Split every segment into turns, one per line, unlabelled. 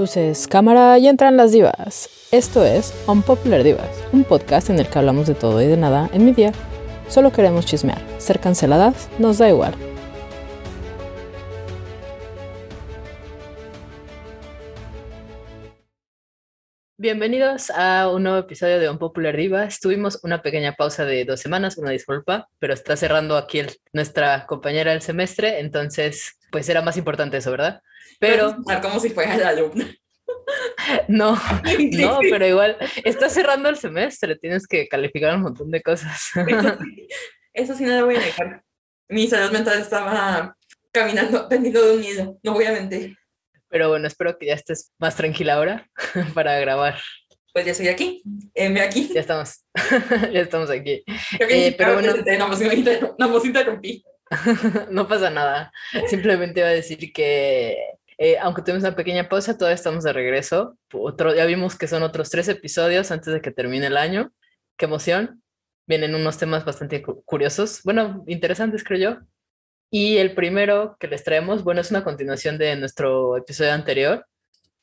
Luces, cámara y entran las divas. Esto es Unpopular Divas, un podcast en el que hablamos de todo y de nada en mi día. Solo queremos chismear. Ser canceladas nos da igual. Bienvenidos a un nuevo episodio de Unpopular Divas. Tuvimos una pequeña pausa de dos semanas, una disculpa, pero está cerrando aquí el- nuestra compañera del semestre, entonces pues era más importante eso, ¿verdad? Pero
como si fuera la alumna.
no, no, pero igual está cerrando el semestre, tienes que calificar un montón de cosas.
Eso sí, eso sí no lo voy a dejar. Mi salud mental estaba caminando, pendiendo de un hilo, no voy a mentir.
Pero bueno, espero que ya estés más tranquila ahora para grabar.
Pues ya estoy aquí, me aquí.
Ya estamos, ya estamos aquí. Eh, pero bueno.
no, me inter- no, pues interrumpí.
No pasa nada. Simplemente iba a decir que, eh, aunque tuvimos una pequeña pausa, todavía estamos de regreso. Otro, ya vimos que son otros tres episodios antes de que termine el año. ¡Qué emoción! Vienen unos temas bastante cu- curiosos, bueno, interesantes creo yo. Y el primero que les traemos, bueno, es una continuación de nuestro episodio anterior,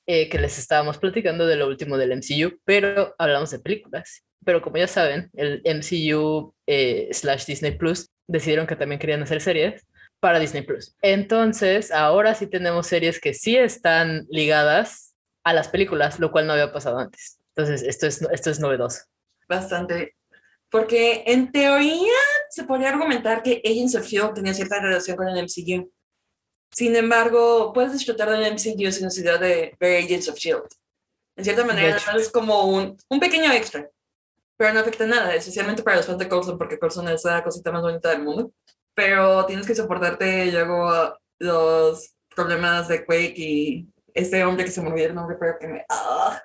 eh, que les estábamos platicando de lo último del MCU, pero hablamos de películas. Pero como ya saben, el MCU eh, slash Disney Plus decidieron que también querían hacer series para Disney Plus. Entonces, ahora sí tenemos series que sí están ligadas a las películas, lo cual no había pasado antes. Entonces, esto es, esto es novedoso.
Bastante. Porque en teoría se podría argumentar que Agents of S.H.I.E.L.D. tenía cierta relación con el MCU. Sin embargo, puedes disfrutar del MCU sin necesidad de ver Agents of S.H.I.E.L.D. En cierta manera, es como un, un pequeño extra. Pero no afecta nada, especialmente para los fans de Coulson, porque Coulson es la cosita más bonita del mundo. Pero tienes que soportarte luego los problemas de Quake y este hombre que se me olvidó el nombre, pero que me... ah.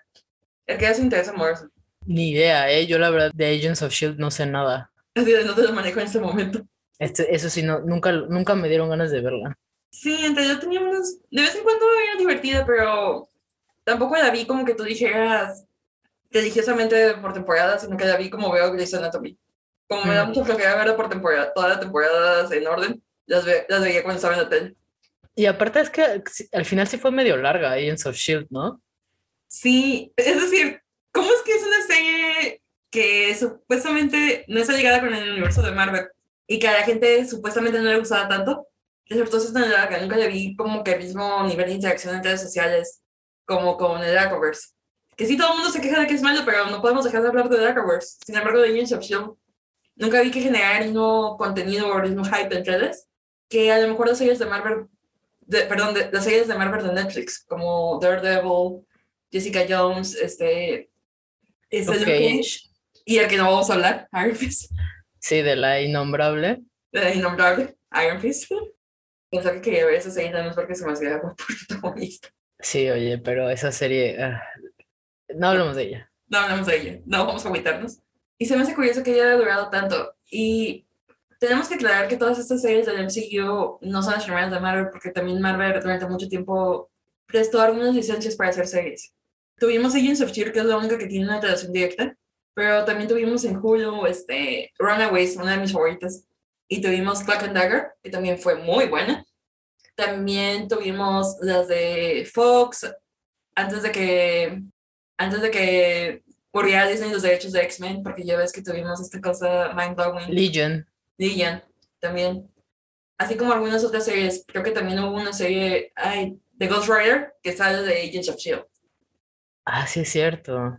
El que hace interés amoroso.
Ni idea, ¿eh? Yo la verdad de Agents of S.H.I.E.L.D. no sé nada.
Así de no te lo manejo en este momento.
Este, eso sí, no, nunca, nunca me dieron ganas de verla.
Sí, entre yo tenía unos... De vez en cuando era divertida, pero tampoco la vi como que tú dijeras religiosamente por temporada, sino que la vi como veo Grey's Anatomy. Como me da
Mm.
mucha flojera verla por temporada, todas las temporadas en orden, las, ve- las veía cuando estaba en la tele.
Y aparte es que al final sí fue medio larga Agents of S.H.I.E.L.D., ¿no?
Sí, es decir, ¿cómo es que es una serie que supuestamente no está ligada con el universo de Marvel y que a la gente supuestamente no le gustaba tanto? Larga, nunca le vi como que el mismo nivel de interacción en redes sociales como con el Arrowverse. Que sí, todo el mundo se queja de que es malo, pero no podemos dejar de hablar de Arrowverse. Sin embargo, de S.H.I.E.L.D. nunca vi que generara el mismo contenido o el mismo hype en redes que a lo mejor las series de Marvel, de, perdón, de, las series de Marvel de Netflix, como Daredevil, Jessica Jones, este, este Luke
Ok.
Cage, y el que no vamos a hablar, Iron Fist,
Sí, de la innombrable.
de la innombrable Iron Fist. Pensaba que quería ver esa serie más porque se me hacía como protagonista.
Sí, oye, pero esa serie... ah, no hablamos de ella.
No hablamos de ella, no vamos a agüitarnos. Y se me hace curioso que haya durado tanto. Y tenemos que aclarar que todas estas series del MCU no son las primeras de Marvel, porque también Marvel durante mucho tiempo prestó algunas licencias para hacer series. Tuvimos Agents of S.H.I.E.L.D., que es la única que tiene una relación directa, pero también tuvimos en Hulu este, Runaways, una de mis favoritas, y tuvimos Clock and Dagger, que también fue muy buena. También tuvimos las de Fox, antes de que, antes de que muriera Disney los derechos de X-Men, porque ya ves que tuvimos esta cosa mind-blowing.
Legion.
Legion también. Así como algunas otras series. Creo que también hubo una serie ay, de Ghost Rider que sale de Agents of S.H.I.E.L.D.
Ah, sí es cierto.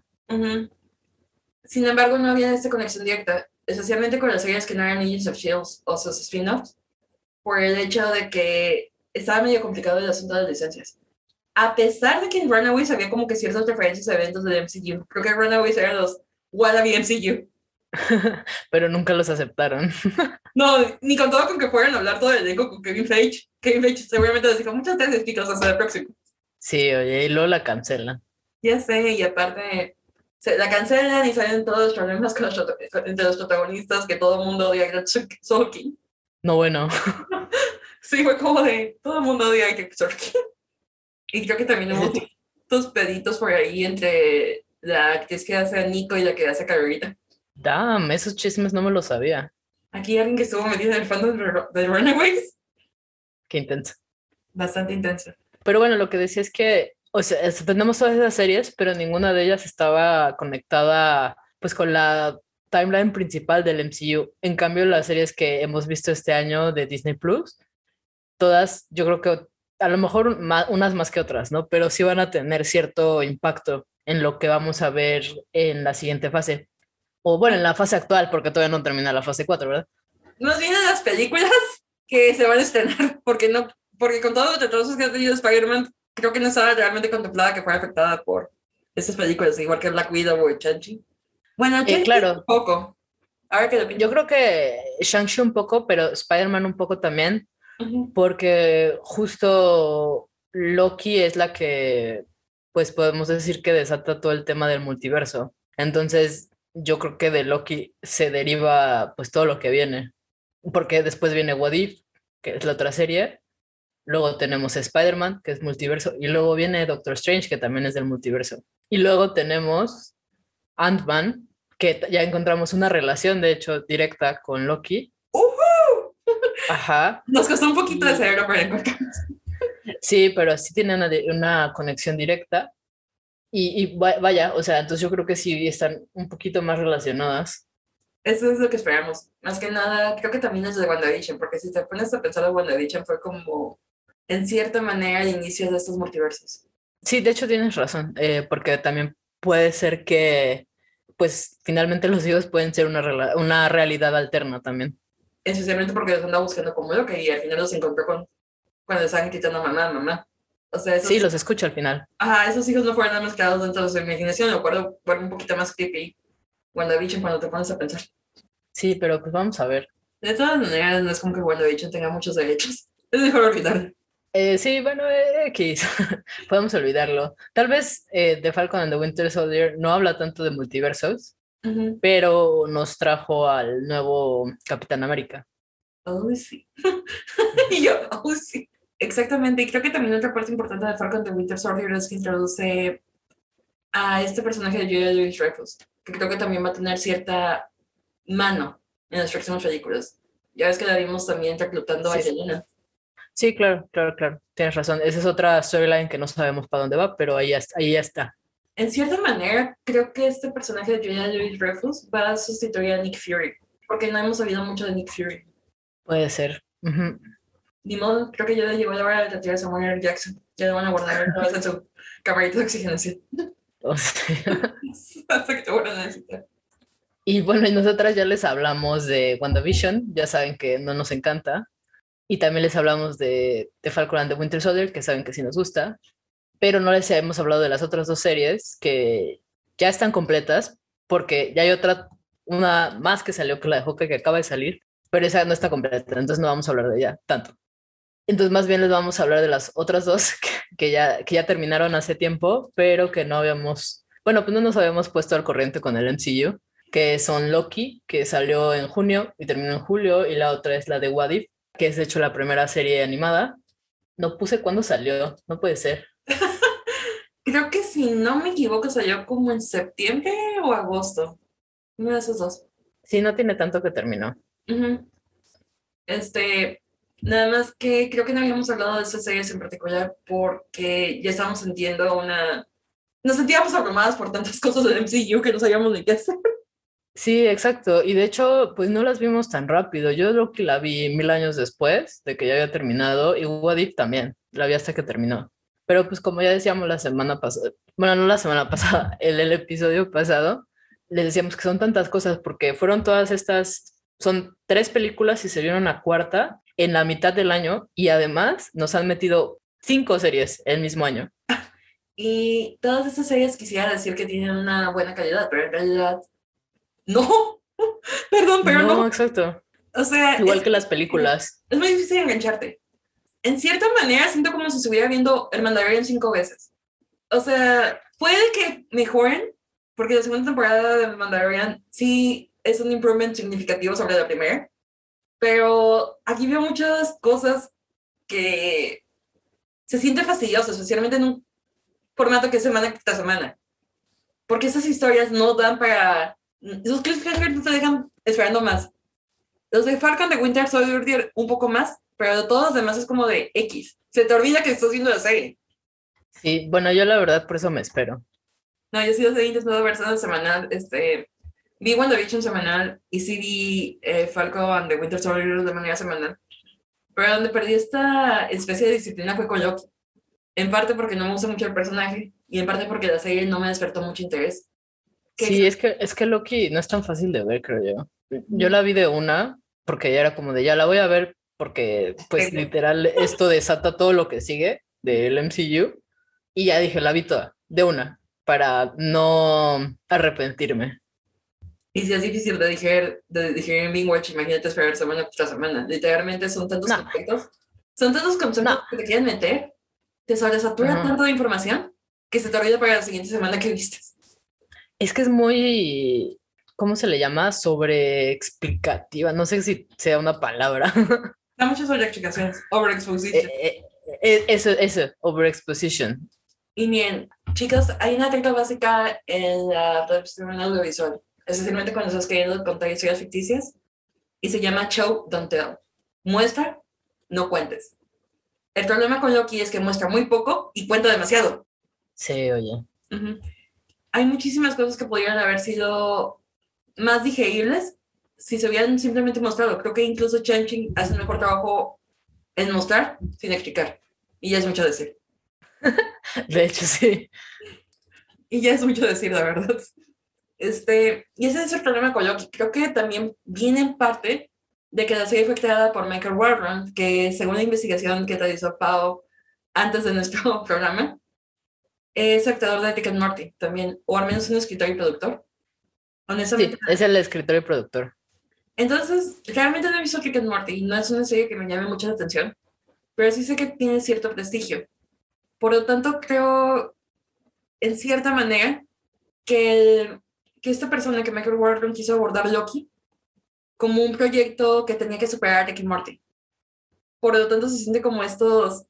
Sin embargo, no había esta conexión directa, especialmente con las series que no eran Agents of S.H.I.E.L.D. o sus spin-offs, por el hecho de que estaba medio complicado el asunto de las licencias. A pesar de que en Runaways había como que ciertas referencias a eventos del MCU, creo que Runaways eran los wannabe MCU.
pero nunca los aceptaron.
No, ni con todo con que fueran a hablar todo el elenco con Kevin Feige. Kevin Feige seguramente les dijo muchas gracias, chicos, hasta la próxima.
Sí, oye, y luego la cancelan.
Ya sé, y aparte se la cancelan y salen todos los problemas con los prota- entre los protagonistas, que todo el mundo odia a Sorkin.
No, bueno.
Sí, fue como de todo el mundo odia a Sorkin. Y creo que también hubo tus peditos por ahí entre la actriz que hace a Nico y la que hace a Carolita.
Damn, esos chismes no me los sabía.
Aquí alguien que estuvo metido en el fandom de Runaways.
Qué intenso.
Bastante intenso.
Pero bueno, lo que decía es que o sea, tenemos todas esas series, pero ninguna de ellas estaba conectada pues con la timeline principal del MCU. En cambio, las series que hemos visto este año de Disney Plus, todas, yo creo que a lo mejor unas más que otras, ¿no? Pero sí van a tener cierto impacto en lo que vamos a ver en la siguiente fase. O bueno, en la fase actual, porque todavía no termina la fase 4, ¿verdad?
Nos vienen las películas que se van a estrenar, porque no, porque con todo los que ha tenido Spider-Man, creo que no estaba realmente contemplada que fuera afectada por estas películas, igual que Black Widow o Chanchi. Bueno,
eh, claro.
un poco. A ver
Yo creo que Shang-Chi un poco, pero Spider-Man un poco también, porque justo Loki es la que, pues podemos decir que desata todo el tema del multiverso. Entonces, yo creo que de Loki se deriva pues todo lo que viene, porque después viene What If, que es la otra serie, luego tenemos Spider-Man, que es multiverso, y luego viene Doctor Strange, que también es del multiverso. Y luego tenemos Ant-Man, que ya encontramos una relación, de hecho, directa con Loki. Ajá.
Nos costó un poquito de cerebro para encontrarnos.
Sí, pero sí tiene una, una conexión directa. Y, y, vaya, o sea, entonces yo creo que sí están un poquito más relacionadas.
Eso es lo que esperamos. Más que nada, creo que también es de WandaVision, porque si te pones a pensar, WandaVision fue como, en cierta manera, el inicio de estos multiversos.
Sí, de hecho tienes razón, eh, porque también puede ser que, pues, finalmente los hijos pueden ser una, una realidad alterna también.
Especialmente porque los anda buscando como lo que y al final los encontró con, cuando estaban quitando a mamá, mamá. O sea,
sí, los escucho al final.
Ajá, esos hijos no fueron mezclados dentro de su imaginación, lo cual fue un poquito más creepy WandaVision cuando te pones a pensar.
Sí, pero pues vamos a ver.
De todas maneras, no es como que WandaVision tenga muchos derechos. Es mejor olvidar.
Eh, sí, bueno, eh, X, podemos olvidarlo. Tal vez eh, The Falcon and the Winter Soldier no habla tanto de multiversos, pero nos trajo al nuevo Capitán América.
Oh, sí. y yo, oh, sí. Exactamente, y creo que también otra parte importante de Falcon and the Winter Soldier es que introduce a este personaje de Julia Louis Dreyfus, que creo que también va a tener cierta mano en las próximas películas. Ya ves que la vimos también reclutando a Yelena.
Sí, claro, claro, claro. Tienes razón. Esa es otra storyline que no sabemos para dónde va, pero ahí ya, ahí ya está.
En cierta manera, creo que este personaje de Julia Louis Dreyfus va a sustituir a Nick Fury, porque no hemos sabido mucho de Nick Fury.
Puede ser.
Ni modo, creo que ya le llegó la hora de retirar a Samuel Jackson. Ya le van a guardar en su camarita de oxigenación. O sea. Hasta que te vuelvan a necesitar.
Y bueno, y nosotras ya les hablamos de WandaVision, ya saben que no nos encanta, y también les hablamos de, de Falcon and the Winter Soldier, que saben que sí nos gusta, pero no les hemos hablado de las otras dos series que ya están completas, porque ya hay otra, una más que salió que la de Hawkeye que acaba de salir, pero esa no está completa, entonces no vamos a hablar de ella tanto. Entonces más bien les vamos a hablar de las otras dos que, ya, que ya terminaron hace tiempo, pero que no habíamos, bueno, pues no nos habíamos puesto al corriente con el MCU, que son Loki, que salió en junio y terminó en julio, y la otra es la de Wadif, que es de hecho la primera serie animada. No puse cuándo salió, no puede ser.
Creo que si no me equivoco salió como en septiembre o agosto. Uno de esos dos.
Sí, no tiene tanto que terminó.
Este, nada más que creo que no habíamos hablado de esas series en particular porque ya estábamos sintiendo una... Nos sentíamos abrumadas por tantas cosas del MCU que no sabíamos ni qué hacer.
Sí, exacto. Y de hecho, pues no las vimos tan rápido. Yo creo que la vi mil años después de que ya había terminado y Wadif también, la vi hasta que terminó. Pero pues como ya decíamos la semana pasada, bueno, no la semana pasada, el, el episodio pasado, les decíamos que son tantas cosas porque fueron todas estas, son tres películas y se vieron una cuarta en la mitad del año y además nos han metido cinco series el mismo año.
Y todas estas series quisiera decir que tienen una buena calidad, pero en realidad no, perdón, pero no.
No, exacto.
O sea,
igual que las películas.
Es muy difícil engancharte. En cierta manera siento como si estuviera viendo El Mandalorian cinco veces. O sea, puede que mejoren, porque la segunda temporada de Mandalorian sí es un improvement significativo sobre la primera, pero aquí veo muchas cosas que se sienten fastidiosas, especialmente en un formato que es semana tras semana. Porque esas historias no dan para esos cliffhangers te dejan esperando más. Los de Falcon de Winter Soldier un poco más, pero de todos los demás es como de X. Se te olvida que estás viendo la serie.
Sí, bueno, yo la verdad por eso me espero.
No, yo sí los he intentado ver todo semanal. Este, vi WandaVision semanal y sí vi eh, Falcon and the Winter Soldier de manera semanal. Pero donde perdí esta especie de disciplina fue con Loki. En parte porque no me gusta mucho el personaje y en parte porque la serie no me despertó mucho interés.
Sí, es que, es que Loki no es tan fácil de ver, creo yo. Yo la vi de una, porque ya era como de ya la voy a ver, porque pues literal esto desata todo lo que sigue del MCU. Y ya dije, la vi toda, de una, para no arrepentirme.
Y si es difícil de digerir, de digerir en Watch, imagínate esperar semana tras semana. Literalmente son tantos
No.
conceptos, son tantos conceptos
No.
que te quieren meter, te sobresatura tanto de información que se te olvida para la siguiente semana que viste.
Es que es muy, ¿cómo se le llama? Sobreexplicativa. No sé si sea una palabra.
Da muchas sobreexplicaciones, overexposition.
Eh, eh, eh, eso, eso, overexposition.
Y bien, chicos, hay una técnica básica en la producción audiovisual, especialmente cuando estás queriendo contar historias ficticias, y se llama show, don't tell. Muestra, no cuentes. El problema con Loki es que muestra muy poco y cuenta demasiado.
Sí, oye.
Ujú. Hay muchísimas cosas que podrían haber sido más digeribles si se hubieran simplemente mostrado. Creo que incluso Chanching hace un mejor trabajo en mostrar sin explicar. Y ya es mucho decir.
De hecho, sí.
Y ya es mucho decir, la verdad. Este, y ese es el problema con Loki. Creo que también viene en parte de que la serie fue creada por Michael Warren, que según la investigación que realizó Pau antes de nuestro programa, es creador de Rick and Morty también, o al menos un escritor y productor.
Sí,
Honestamente.
es el escritor y productor.
Entonces, realmente no he visto Rick and Morty, no es una serie que me llame mucho la atención, pero sí sé que tiene cierto prestigio. Por lo tanto, creo, en cierta manera, que, el- que esta persona, que Michael Warren, quiso abordar Loki como un proyecto que tenía que superar a Rick and Morty. Por lo tanto, se siente como estos,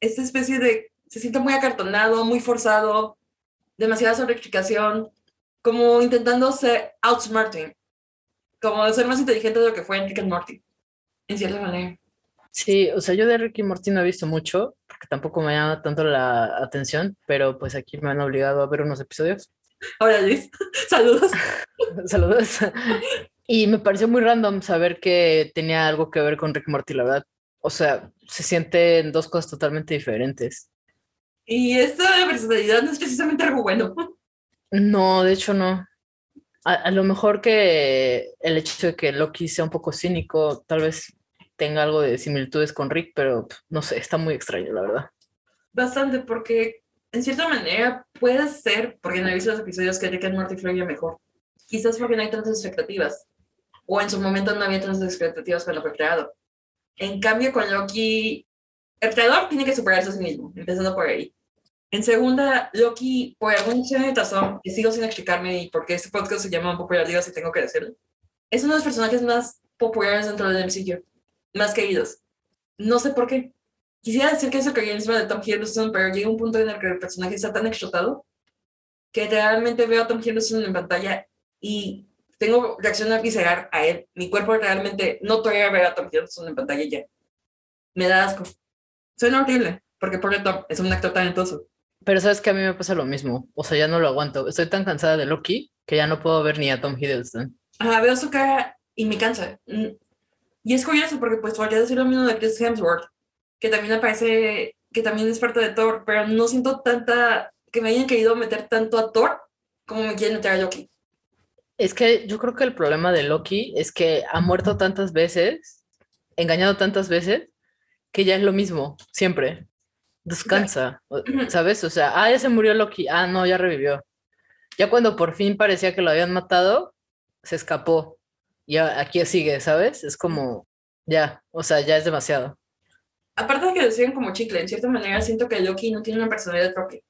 esta especie de, se siente muy acartonado, muy forzado, demasiada sobreexplicación, como intentando ser outsmarting como ser más inteligente de lo que fue en Rick and Morty, en cierta manera.
Sí, o sea, yo de Ricky Morty no he visto mucho, porque tampoco me llama tanto la atención, pero pues aquí me han obligado a ver unos episodios.
Hola Liz, saludos.
Saludos. Y me pareció muy random saber que tenía algo que ver con Rick Morty, la verdad. O sea, se sienten dos cosas totalmente diferentes.
Y esta personalidad no es precisamente algo bueno.
No, de hecho no. A, a lo mejor que el hecho de que Loki sea un poco cínico, tal vez tenga algo de similitudes con Rick, pero no sé, está muy extraño, la verdad.
Bastante, porque en cierta manera puede ser, porque no he visto los episodios que Rick and Morty fluye mejor. Quizás porque no hay tantas expectativas. O en su momento no había tantas expectativas cuando fue creado. En cambio, con Loki, el creador tiene que superarse a sí mismo, empezando por ahí. En segunda, Loki, por alguna extraña razón, que sigo sin explicarme y porque este podcast se llama Popular Dios y tengo que decirlo, es uno de los personajes más populares dentro del MCU, más queridos. No sé por qué. Quisiera decir que es el carisma de Tom Hiddleston, pero llega un punto en el que el personaje está tan explotado que realmente veo a Tom Hiddleston en pantalla y tengo reacción visceral a él. Mi cuerpo realmente no tolera ver a Tom Hiddleston en pantalla ya. Me da asco. Suena horrible, porque pobre Tom es un actor talentoso.
Pero sabes que a mí me pasa lo mismo. O sea, ya no lo aguanto. Estoy tan cansada de Loki que ya no puedo ver ni a Tom Hiddleston.
Ajá, veo su cara y me cansa. Mm. Y es curioso porque pues podría decir lo mismo de Chris Hemsworth, que también aparece, que también es parte de Thor, pero no siento tanta, que me hayan querido meter tanto a Thor como me quieren meter a Loki.
Es que yo creo que el problema de Loki es que ha muerto tantas veces, engañado tantas veces, que ya es lo mismo, siempre. Descansa. ¿sabes? O sea, ah, ya se murió Loki, ah, no, ya revivió. Ya cuando por fin parecía que lo habían matado, se escapó. Y aquí sigue, ¿sabes? Es como, ya, o sea, ya es demasiado.
Aparte de que lo siguen como chicle, en cierta manera siento que Loki no tiene una personalidad propia,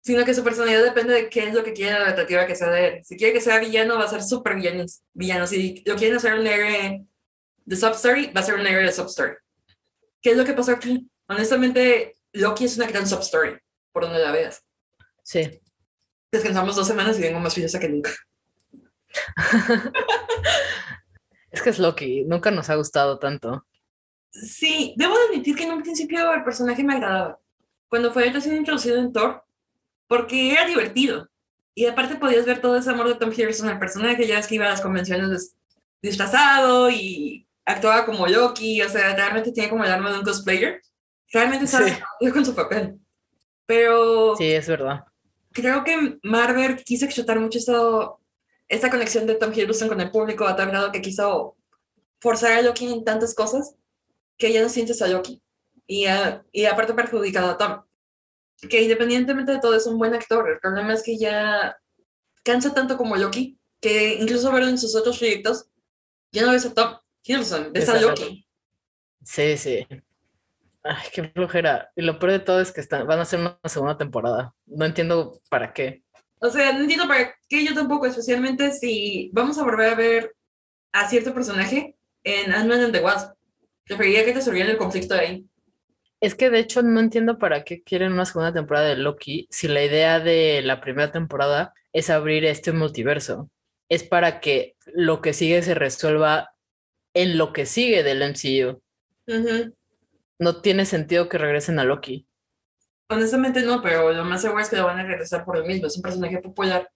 sino que su personalidad depende de qué es lo que quiere la narrativa que sea de él. Si quiere que sea villano, va a ser súper villano, villano. Si lo quieren hacer un héroe de substory, va a ser un héroe de substory. ¿Qué es lo que pasó aquí? Honestamente, Loki es una gran substory, por donde la veas.
Sí.
Descansamos dos semanas y vengo más filosa que nunca.
Es que es Loki, nunca nos ha gustado tanto.
Sí, debo de admitir que en un principio el personaje me agradaba. cuando fue recién introducido en Thor, porque era divertido. Y aparte podías ver todo ese amor de Tom Hiddleston al personaje, ya es que iba a las convenciones disfrazado y actuaba como Loki, o sea, realmente tiene como el arma de un cosplayer. Realmente estaba sí. con su papel. Pero...
Sí, es verdad.
Creo que Marvel quiso explotar mucho esto, esta conexión de Tom Hiddleston con el público a tal grado que quiso forzar a Loki en tantas cosas que ya no sientes a Loki. Y, y aparte perjudicado a Tom que independientemente de todo es un buen actor. El problema es que ya cansa tanto como Loki, que incluso verlo en sus otros proyectos, ya no ves a Tom Hiddleston, ves a Loki.
Sí, sí. Ay, qué flojera. Y lo peor de todo es que están, van a hacer una segunda temporada. No entiendo para qué.
O sea, no entiendo para qué yo tampoco, especialmente si vamos a volver a ver a cierto personaje en Ant-Man and the Wasp. Preferiría que te subieran el conflicto ahí.
Es que de hecho no entiendo para qué quieren una segunda temporada de Loki si la idea de la primera temporada es abrir este multiverso. Es para que lo que sigue se resuelva en lo que sigue del MCU. No tiene sentido que regresen a Loki.
Honestamente no, pero lo más seguro es que lo van a regresar por lo mismo. Es un personaje popular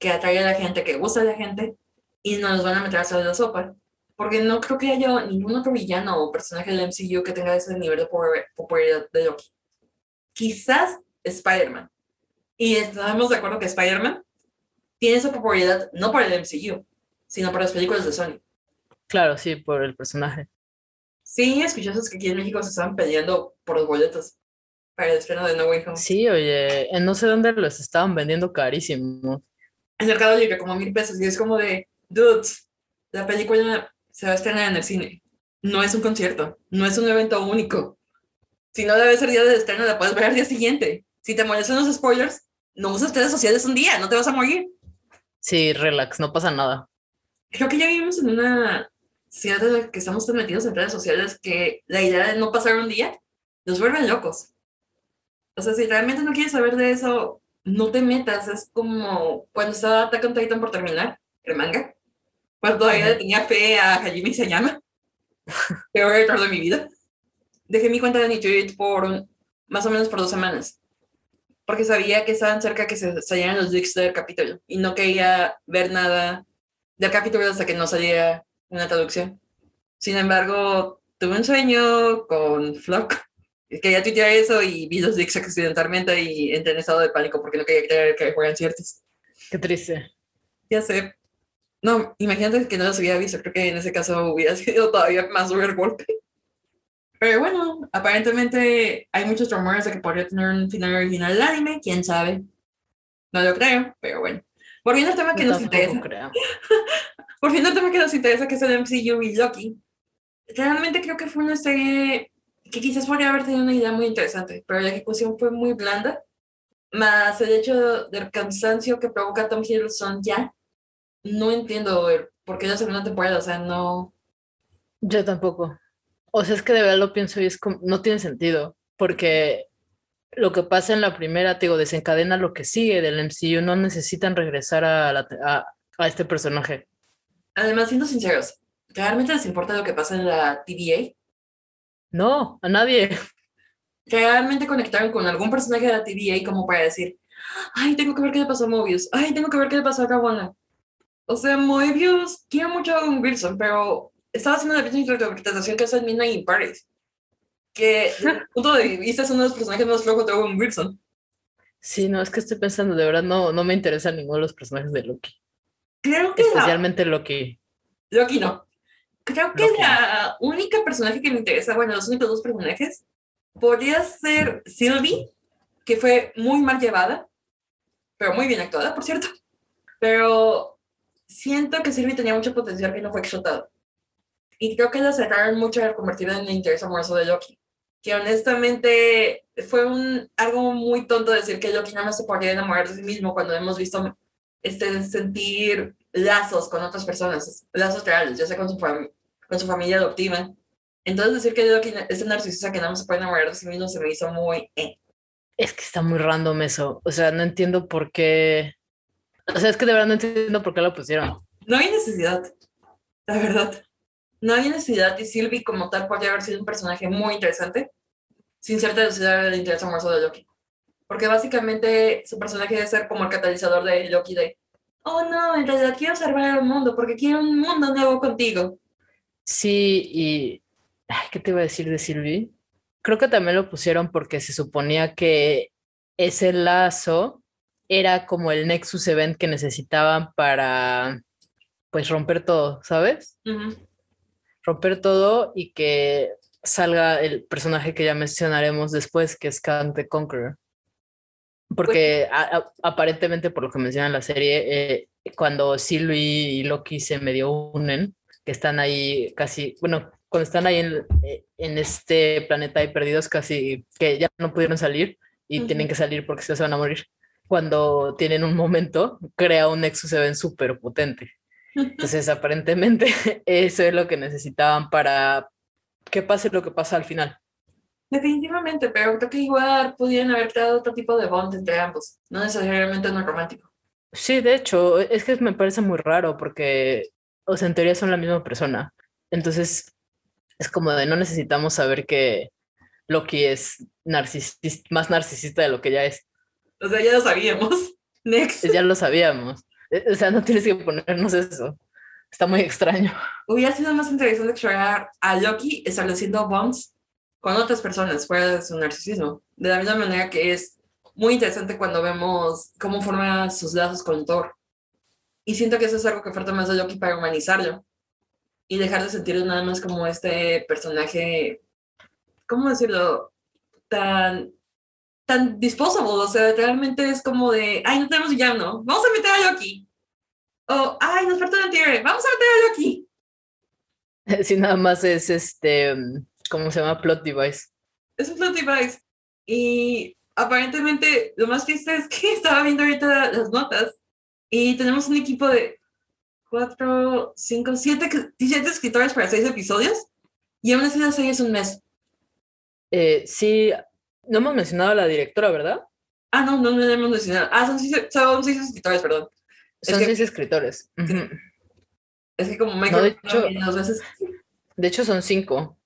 que atrae a la gente, que gusta a la gente y no nos van a meter a la sopa porque no creo que haya ningún otro villano o personaje del MCU que tenga ese nivel de popularidad de Loki. Quizás Spider-Man. Y estamos de acuerdo que Spider-Man tiene esa popularidad no para el MCU, sino para las películas de Sony.
Claro, sí, por el personaje.
Sí, escuchaste que aquí en México se estaban peleando por los boletos para el estreno de No Way Home.
Sí, oye, en no sé dónde los estaban vendiendo carísimo.
En Mercado Libre, como mil pesos, y es como de, dudes, la película se va a estrenar en el cine. No es un concierto, no es un evento único. Si no debe ser día de estreno, la puedes ver al día siguiente. Si te molestan los spoilers, no usas redes sociales un día, no te vas a morir.
Sí, relax, no pasa nada.
Creo que ya vivimos en una la que estamos tan metidos en redes sociales que la idea de no pasar un día nos vuelve locos. O sea, si realmente no quieres saber de eso, no te metas. Es como cuando estaba Attack on Titan por terminar, el manga cuando todavía tenía fe a Hajime Sayama, peor error de mi vida. Dejé mi cuenta de Nichirit por más o menos por dos semanas, porque sabía que estaban cerca que se salieran los leaks del capítulo y no quería ver nada del capítulo hasta que no saliera una traducción. Sin embargo, tuve un sueño con Flock, quería tuitear eso y vi los leaks accidentalmente y entré en estado de pánico porque no quería creer que fueran ciertos.
Qué triste.
Ya sé, no, imagínate que no los hubiera visto, creo que en ese caso hubiera sido todavía más duro el golpe. Pero bueno, aparentemente hay muchos rumores de que podría tener un final original el anime, quién sabe. No lo creo, pero bueno. Volviendo al tema que nos interesa. Volviendo al tema que nos interesa, que es el MCU Loki. Realmente creo que fue una serie que quizás podría haber tenido una idea muy interesante, pero la ejecución fue muy blanda. Más el hecho del cansancio que provoca Tom Hiddleston ya no entiendo por qué la segunda temporada, o sea, no.
Yo tampoco. O sea, es que de verdad lo pienso y es no tiene sentido, porque lo que pasa en la primera, te digo, desencadena lo que sigue del MCU, no necesitan regresar a este personaje.
Además, siendo sinceros, ¿realmente les importa lo que pasa en la TVA?
No, a nadie.
¿Realmente conectaron con algún personaje de la TVA como para decir, ay, tengo que ver qué le pasó a Mobius, ay, tengo que ver qué le pasó a Kawana? O sea, Moebius quiero mucho a Owen Wilson, pero estaba haciendo una misma interpretación que hace en Midnight in Paris. Que, desde el punto de vista, es uno de los personajes más flojos de Owen Wilson.
Sí, no, es que estoy pensando, de verdad, no, no me interesa ninguno de los personajes de Loki.
Creo que.
Especialmente Loki.
Loki no. Creo que la única personaje que me interesa, bueno, los únicos dos personajes, podría ser Sylvie, que fue muy mal llevada, pero muy bien actuada, por cierto. Pero siento que Sylvie tenía mucho potencial que no fue explotado. Y creo que la cerraron mucho al convertirla en el interés amoroso de Loki. Que honestamente fue un, algo muy tonto decir que Loki nada más se podía enamorar de sí mismo cuando hemos visto este, sentir lazos con otras personas, lazos reales, ya sea con su, con su familia adoptiva. Entonces decir que Loki es una narcisista que nada más se puede enamorar de sí mismo se me hizo muy... Eh.
Es que está muy random eso. O sea, no entiendo por qué o sea, es que de verdad no entiendo por qué lo pusieron.
No hay necesidad, la verdad. No hay necesidad y Sylvie como tal podría haber sido un personaje muy interesante, sin ser traducida del interés amoroso de Loki. Porque básicamente su personaje debe ser como el catalizador de Loki de, oh no, en realidad quiero salvar al mundo porque quiero un mundo nuevo contigo.
Sí, y ay, ¿qué te iba a decir de Sylvie? Creo que también lo pusieron porque se suponía que ese lazo era como el Nexus Event que necesitaban para pues romper todo, ¿sabes? Romper todo y que salga el personaje que ya mencionaremos después, que es Kang the Conqueror. Porque a- a- aparentemente, por lo que menciona la serie, eh, cuando Sylvie y Loki se medio unen, que están ahí casi, bueno, cuando están ahí en, eh, en este planeta ahí perdidos, casi que ya no pudieron salir y
Ujú.
tienen que salir porque se van a morir. Cuando tienen un momento, crea un Nexus Event súper potente. Entonces, aparentemente, eso es lo que necesitaban para que pase lo que pasa al final.
Definitivamente, pero creo que igual pudieran haber creado otro tipo de bond entre ambos, no necesariamente uno romántico.
Sí, de hecho, es que me parece muy raro porque, o sea, en teoría son la misma persona. Entonces, es como de no necesitamos saber que Loki es más narcisista de lo que ya es.
O sea, ya lo sabíamos. Next.
Ya lo sabíamos. Eh, O sea, no tienes que ponernos eso. Está muy extraño.
Hubiera sido más interesante explorar a Loki estableciendo bonds con otras personas fuera de su narcisismo. De la misma manera que es muy interesante cuando vemos cómo forma sus lazos con Thor. Y siento que eso es algo que falta más de Loki para humanizarlo y dejar de sentirlo nada más como este personaje, ¿cómo decirlo? Tan, tan disposable. O sea, realmente es como de, ay, no tenemos villano, vamos a meter a Loki. O, ay, nos falta una tierra, vamos a meter a Loki.
Si nada más es este, mm, ¿cómo se llama? Plot device.
es un plot device. Y aparentemente lo más triste es que estaba viendo ahorita las notas y tenemos un equipo de cuatro, cinco, siete, siete escritores para seis episodios y aún así la serie es un mes.
Eh, sí, no hemos mencionado a la directora, ¿verdad?
Ah, no, no, no hemos mencionado. Ah, son seis, son seis escritores, perdón.
Son
que-
seis escritores. Ujú.
Es que como
No,
Michael
de hecho-
dos veces.
De hecho, son cinco,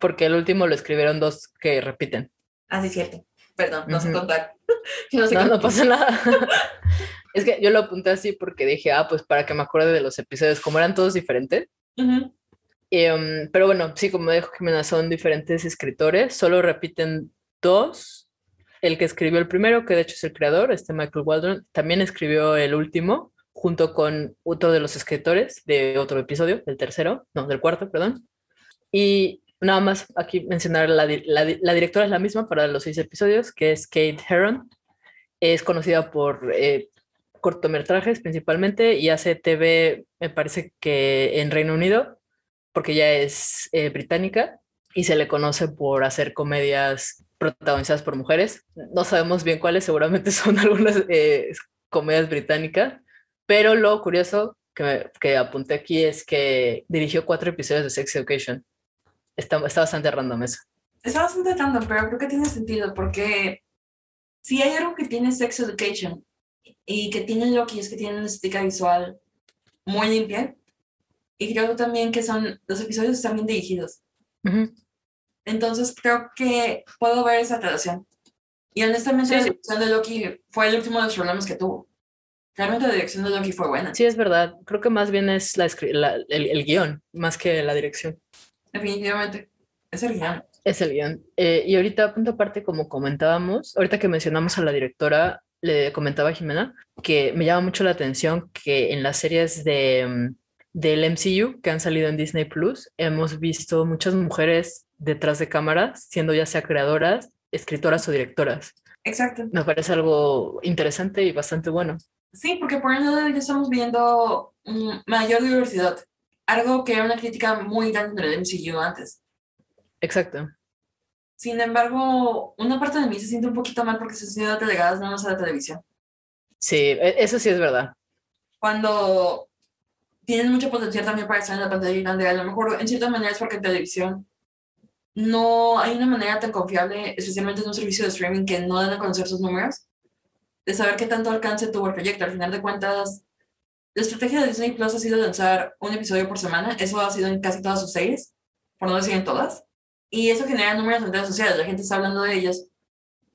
porque el último lo escribieron dos que repiten.
Ah, sí, cierto. Perdón, no sé
Ujú.
contar. Yo no sé
No,
contar.
no pasa nada. Es que yo lo apunté así porque dije, ah, pues para que me acuerde de los episodios, como eran todos diferentes.
Ujú.
Em, pero bueno, sí, como dijo Jimena, son diferentes escritores, solo repiten dos. El que escribió el primero, que de hecho es el creador, este Michael Waldron, también escribió el último, junto con otro de los escritores de otro episodio, del tercero, no, del cuarto, perdón. Y nada más aquí mencionar, la, la di- la directora es la misma para los seis episodios, que es Kate Herron. Es conocida por eh, cortometrajes principalmente y hace TV, me parece que en Reino Unido, porque ella es eh, británica y se le conoce por hacer comedias protagonizadas por mujeres. No sabemos bien cuáles, seguramente son algunas eh, comedias británicas, pero lo curioso que, me- que apunté aquí es que dirigió cuatro episodios de Sex Education. Está, está bastante random eso.
Está bastante random, pero creo que tiene sentido porque si hay algo que tiene Sex Education y que tiene Loki es que tiene una estética visual muy limpia y creo también que son los episodios están bien dirigidos.
Ujú.
Entonces creo que puedo ver esa relación. Y honestamente
Sí,
la
sí.
dirección de Loki fue el último de los problemas que tuvo. Realmente la dirección de Loki fue buena,
Sí, es verdad. Creo que más bien es la, la- el, el guion, más que la dirección.
Definitivamente. Es el guion.
Es el guion. Eh, y ahorita, punto aparte, como comentábamos, ahorita que mencionamos a la directora, le comentaba a Jimena que me llama mucho la atención que en las series de, mm, del MCU que han salido en Disney Plus, hemos visto muchas mujeres detrás de cámaras, siendo ya sea creadoras, escritoras o directoras.
Exacto.
Me parece algo interesante y bastante bueno.
Sí, porque por un lado ya estamos viendo mm, mayor diversidad. Algo que era una crítica muy grande en el MCU antes.
Exacto.
Sin embargo, una parte de mí se siente un poquito mal porque se han sido delegadas nada más a la televisión.
Sí, e- eso sí es verdad.
Cuando tienen mucho potencial también para estar en la pantalla grande, a lo mejor en cierta manera es porque en televisión no hay una manera tan confiable, especialmente en un servicio de streaming que no dan a conocer sus números, de saber qué tanto alcance tuvo el proyecto. Al final de cuentas, la estrategia de Disney Plus ha sido lanzar un episodio por semana. Eso ha sido en casi todas sus series, por no decir en todas. y eso genera números en redes sociales, la gente está hablando de ellos.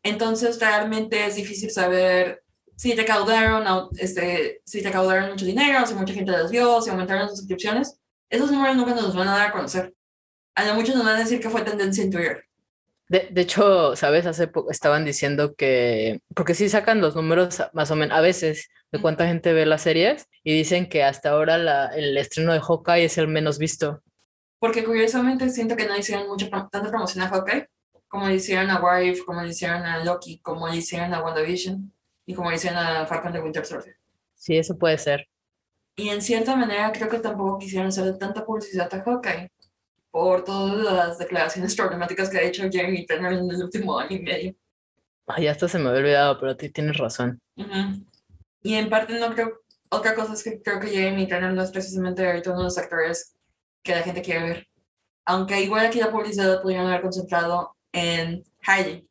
Entonces, realmente es difícil saber si recaudaron, este, si recaudaron mucho dinero, si mucha gente las vio, si aumentaron sus suscripciones. Esos números nunca nos van a dar a conocer. A lo mucho nos van a decir que fue tendencia en Twitter.
De, de, hecho, ¿sabes? Hace poco estaban diciendo que, porque sí sacan los números más o menos, a veces, de cuánta gente ve las series, y dicen que hasta ahora la, el estreno de Hawkeye es el menos visto.
Porque curiosamente siento que no hicieron mucho, tanta promoción a Hawkeye, como le hicieron a Warrior, como le hicieron a Loki, como le hicieron a WandaVision, y como le hicieron a Falcon de Winter Soldier.
Sí, eso puede ser.
Y en cierta manera creo que tampoco quisieron hacer tanta publicidad a Hawkeye por todas las declaraciones problemáticas que ha hecho Jeremy Renner en el último año y medio.
Ay, ya hasta se me había olvidado, pero ti tienes razón.
Y en parte no creo, otra cosa es que creo que Jeremy Renner no es precisamente ahorita uno de los actores que la gente quiere ver. Aunque igual aquí la publicidad podrían haber concentrado en Hailey.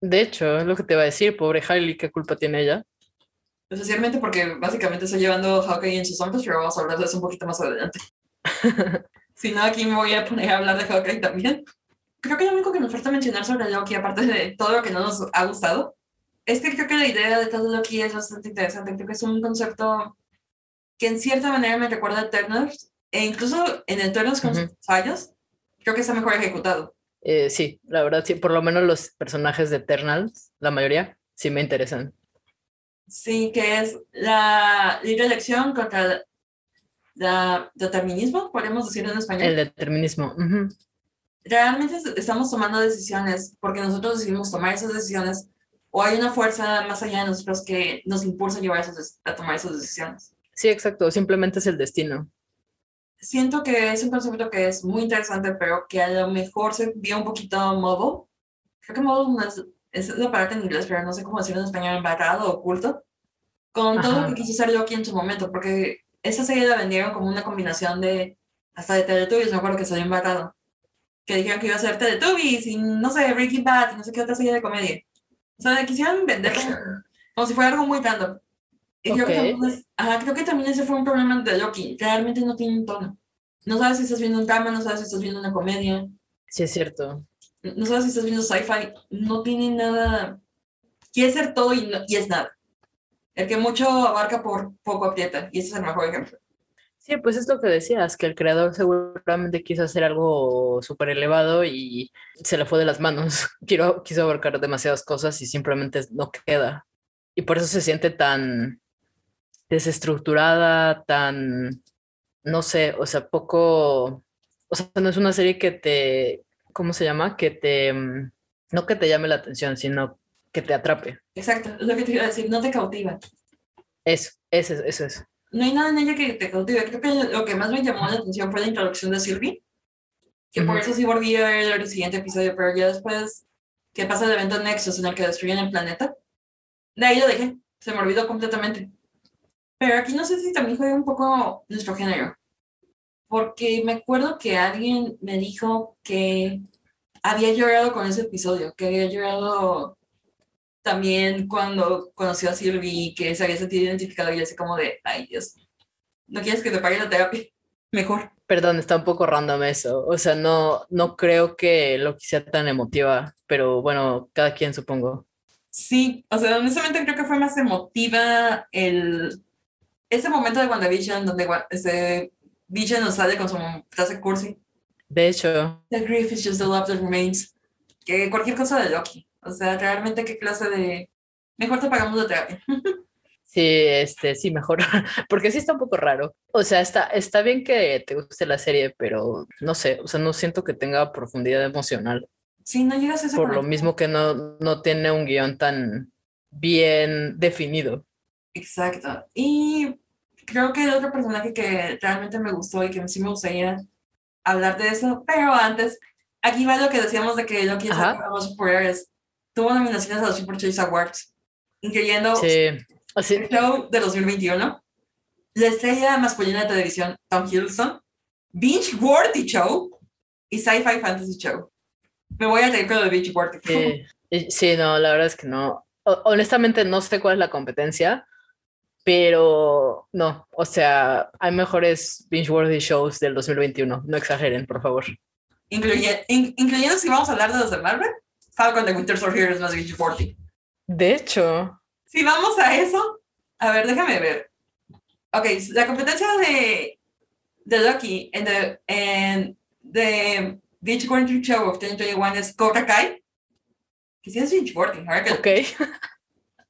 De hecho, es lo que te iba a decir, pobre Hailey, ¿qué culpa tiene ella?
Especialmente porque básicamente está llevando Hawkeye en sus hombros, pero vamos a hablar de eso un poquito más adelante. si no, aquí me voy a poner a hablar de Hawkeye también. Creo que lo único que nos falta mencionar sobre Loki, aparte de todo lo que no nos ha gustado, es que creo que la idea de todo Loki es bastante interesante. Creo que es un concepto que en cierta manera me recuerda a Eternals, e incluso en Eternals con sus fallos, creo que está mejor ejecutado.
Eh, sí, la verdad, sí, por lo menos los personajes de Eternals, la mayoría, sí me interesan.
Sí, que es la libre elección contra la determinismo, podemos decir en español.
El determinismo.
Realmente estamos tomando decisiones porque nosotros decidimos tomar esas decisiones o hay una fuerza más allá de nosotros que nos impulsa a, llevar a tomar esas decisiones.
Sí, exacto, simplemente es el destino.
Siento que es un concepto que es muy interesante, pero que a lo mejor se vio un poquito modo. Creo que modo es, es la palabra en inglés, pero no sé cómo decirlo en español, embarrado, oculto. Con todo lo que quiso ser Loki en su momento, porque esa serie la vendieron como una combinación de, hasta de Teletubbies, me acuerdo que salió embarrado. Que dijeron que iba a ser Teletubbies y no sé, Breaking Bad y no sé qué otra serie de comedia. O sea, quisieron venderlo como, si fuera algo muy random. Y creo, que, creo que también ese fue un problema de Loki. Realmente no tiene un tono. No sabes si estás viendo un drama, no sabes si estás viendo una comedia.
Sí, es cierto.
No sabes si estás viendo sci-fi. No tiene nada. Quiere ser todo y, y es nada. El que mucho abarca por poco aprieta, y ese es el mejor ejemplo.
Sí, pues es lo que decías, que el creador seguramente quiso hacer algo súper elevado y se le fue de las manos. Quiero, quiso abarcar demasiadas cosas y simplemente no queda. Y por eso se siente tan desestructurada, tan, no sé, o sea, poco, o sea, no es una serie que te, ¿cómo se llama? Que te, mm, no que te llame la atención, sino que te atrape.
Exacto, es lo que te iba a decir, no te cautiva.
Eso, eso, eso es.
No hay nada en ella que te cautive. Creo que lo que más me llamó la atención fue la introducción de Sylvie, que por eso sí volví a ver el siguiente episodio, pero ya después que pasa el evento Nexus en el que destruyen el planeta, de ahí lo dejé, se me olvidó completamente. Pero aquí no sé si también juega un poco nuestro género, porque me acuerdo que alguien me dijo que había llorado con ese episodio, que había llorado también cuando conoció a Sylvie, que se había sentido identificado y así como de, ay Dios, no quieres que te pague la terapia, mejor.
Perdón, está un poco random eso. O sea, no, no creo que lo que sea tan emotiva, pero bueno, cada quien supongo.
Sí, o sea, honestamente creo que fue más emotiva el ese momento de WandaVision donde ese Vision nos sale con su frase cursi.
De hecho.
The grief is just the love that remains. Que cualquier cosa de Loki. O sea, realmente qué clase de... Mejor te pagamos la terapia.
Sí, este, sí, mejor, porque sí está un poco raro. O sea, está, está bien que te guste la serie, pero no sé, o sea, no siento que tenga profundidad emocional.
Sí, no llegas a ese
Por lo mismo que no, no tiene un guion tan bien definido.
Exacto. Y creo que el otro personaje que realmente me gustó y que sí me gustaría hablar de eso, pero antes, aquí va lo que decíamos de que lo que los superhéroes tuvo nominaciones a los Super Choice Awards, incluyendo
sí.
Así. el show de 2021, la estrella masculina de televisión Tom Hiddleston, Binge Worthy Show y Sci-Fi Fantasy Show. Me voy a tener con lo de Binge Worthy.
Sí. sí, no, la verdad es que no. Honestamente no sé cuál es la competencia, pero no, o sea, hay mejores binge-worthy shows del 2021, no exageren, por favor.
incluye- in- incluyendo si vamos a hablar de los de Marvel, Falcon de Winter Soldier es más binge worthy.
De hecho,
Si vamos a eso, a ver, déjame ver. Ok, la competencia de, de Loki en the, en the Beach Quarantine Show of 2021 es Cobra Kai. Que sí es binge worthy, a ver que-
ok.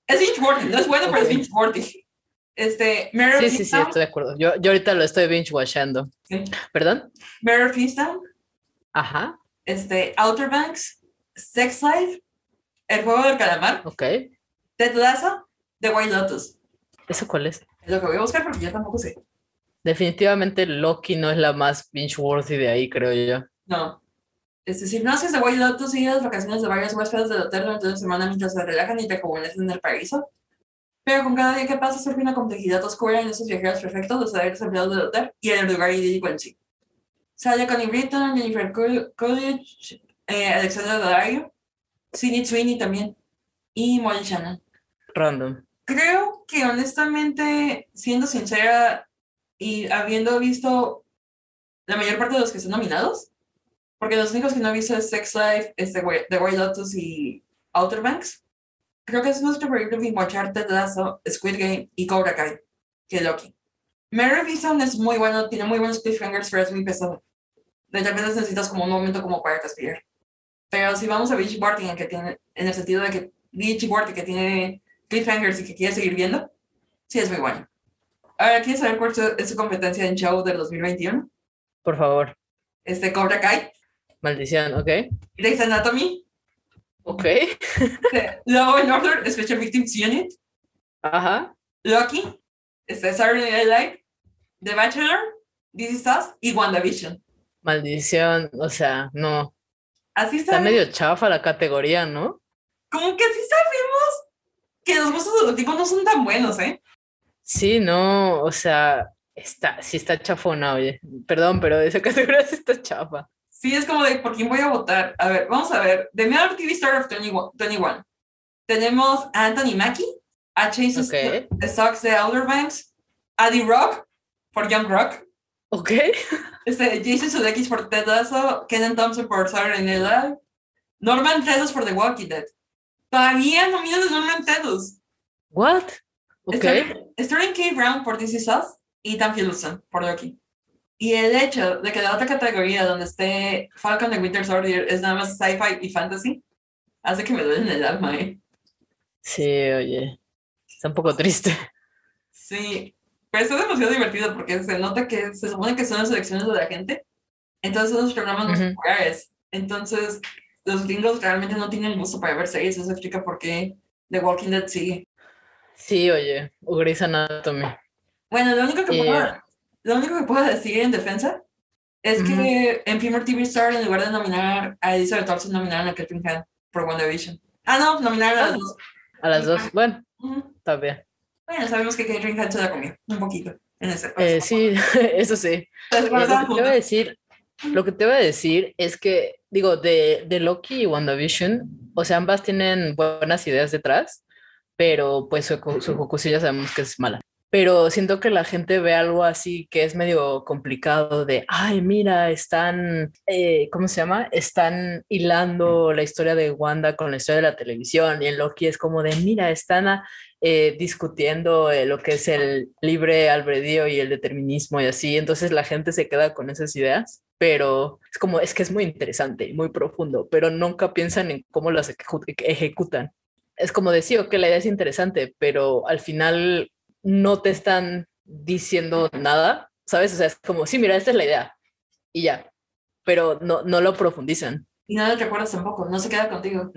Es binge worthy, no es bueno, pero es
Ok.
binge worthy. Este, Mare
Sí, sí, sí, estoy de acuerdo. Yo, yo ahorita lo estoy binge watchando.
Sí.
¿Perdón?
Mare of Easttown,
Ajá,
este, Outer Banks, Sex Life, El Juego del Calamar,
ok.
Ted Lasso, The White Lotus.
¿Eso cuál es?
Es lo que voy a buscar porque yo tampoco sé.
Definitivamente Loki no es la más binge worthy de ahí, creo yo.
No. Este, si no haces The White Lotus, sigue las vacaciones de varios huéspedes del hotel durante una semana mientras se relajan y te rejuvenecen en el paraíso. Pero con cada día que pasa surge una complejidad oscura en esos viajeros perfectos, los aires empleados del hotel y el lugar idílico en sí. Sale Connie Britton, Jennifer Cool- Coolidge, eh, Alexandra Daddario, Sidney Sweeney también y Molly Shannon.
Random.
Creo que honestamente, siendo sincera y habiendo visto la mayor parte de los que están nominados, porque los únicos que no he visto es Sex Life, este, Whi- The White Lotus y Outer Banks, creo que es nuestro favorito de watchar Ted Lasso, Squid Game y Cobra Kai, que Loki. Mary Easttown es muy bueno, tiene muy buenos cliffhangers, pero es muy pesado. De repente necesitas como un momento como para respirar. Pero si vamos a Beach Barting, en, que tiene, en el sentido de que Beach Barting, que tiene cliffhangers y que quieres seguir viendo, sí es muy bueno. Ahora, ¿quieres saber cuál es su competencia en show del 2021?
Por favor.
Este, Cobra Kai,
Maldición, ok.
Grey's Anatomy,
Ok.
este, Law and Order Special Victims Unit,
Ajá.
Loki, este, Saturday Night Live, The Bachelor, This Is Us y WandaVision.
Maldición, o sea, no.
Así
Está
sabemos,
medio chafa la categoría, ¿no?
como que así sabemos que los gustos de los tipos no son tan buenos, ¿eh?
Sí, no, o sea, está, sí está chafona, oye. Perdón, pero esa categoría sí está chafa.
Sí, es como de, ¿por quién voy a votar? A ver, vamos a ver. The Male TV Star of 21. 21. Tenemos a Anthony Mackie, a Chase
Ok.
Stocks de Outer Banks, a The Rock, por Young Rock,
Ok.
este, Jason Sudeikis por Ted Lasso, Kenan Thompson por Saturday Night Live, Norman Reedus por The Walking Dead. Todavía nominan a Norman Reedus.
What? Ok.
Sterling, K. Brown por This Is Us y Dan Hiddleston por Loki. Y el hecho de que la otra categoría donde esté Falcon de Winter Soldier es nada más sci-fi y fantasy, hace que me duele en el alma, ¿eh?
Sí, oye. Está un poco triste.
Sí, pero está demasiado divertido porque se nota que se supone que son las elecciones de la gente, entonces son los programas más
Ujú.
populares. Entonces, los gringos realmente no tienen gusto para ver series, eso explica por qué The Walking Dead sigue.
Sí, oye. O Grey's Anatomy.
Bueno, lo único que, puedo, lo único que puedo decir en defensa es que en Female TV Star, en lugar de nominar a Elizabeth Olsen, nominaron a Catherine Hahn por WandaVision. Ah, no, nominaron a las
Ah.
dos.
A las dos. Bueno,
Ujú.
está bien.
Bueno, sabemos que Catherine Hahn se la comió un poquito en ese
Eh, sí, eso sí.
Entonces, bueno,
lo que te iba a decir, lo que te iba a decir es que, digo, de, de Loki y WandaVision, o sea, ambas tienen buenas ideas detrás, pero pues su, su ejecución ya sabemos que es mala. Pero siento que la gente ve algo así que es medio complicado de, ay, mira, están, eh, ¿cómo se llama? Están hilando la historia de Wanda con la historia de la televisión y en Loki es como de, mira, están a- eh, discutiendo eh, lo que es el libre albedrío y el determinismo y así, entonces la gente se queda con esas ideas, pero es como, es que es muy interesante y muy profundo, pero nunca piensan en cómo las ejecu- ejecutan. Es como decir, que la idea es interesante, pero al final no te están diciendo nada, ¿sabes? O sea, es como, sí, mira, esta es la idea y ya, pero no, no lo profundizan.
Y no te recuerdas tampoco, no se queda contigo.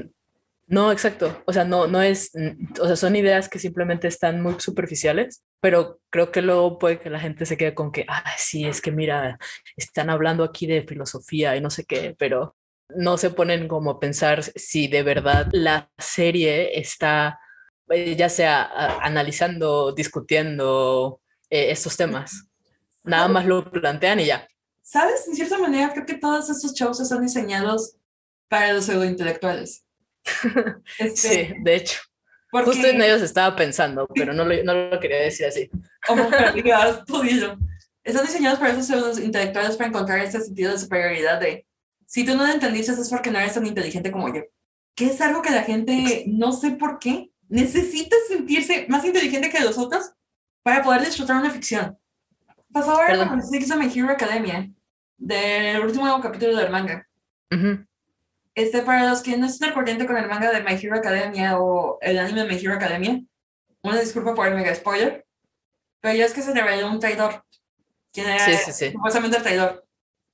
No, exacto. O sea, no, no es, mm, o sea, son ideas que simplemente están muy superficiales, pero creo que luego puede que la gente se quede con que, ah, sí, es que mira, están hablando aquí de filosofía y no sé qué, pero no se ponen como a pensar si de verdad la serie está, eh, ya sea a- analizando, discutiendo eh, estos temas. Nada más lo plantean y ya.
¿Sabes? En cierta manera, creo que todos estos shows están diseñados para los pseudointelectuales. Este,
Sí, de hecho.
porque
Justo en ellos estaba pensando, pero no lo, no lo quería decir así.
tú dilo. Están diseñados para esos pseudointelectuales para encontrar este sentido de superioridad de Si tú no lo entendiste es porque no eres tan inteligente como yo. Que es algo que la gente, no sé por qué, necesita sentirse más inteligente que los otros para poder disfrutar una ficción. Pasó ahora con Six of My Hero Academia, del último capítulo del manga.
Ujú.
Este, para los que no estén al corriente con el manga de My Hero Academia o el anime de My Hero Academia, una disculpa por el mega spoiler, pero ya es que se reveló un traidor. ¿Quién era
Sí, sí, sí.
supuestamente el traidor?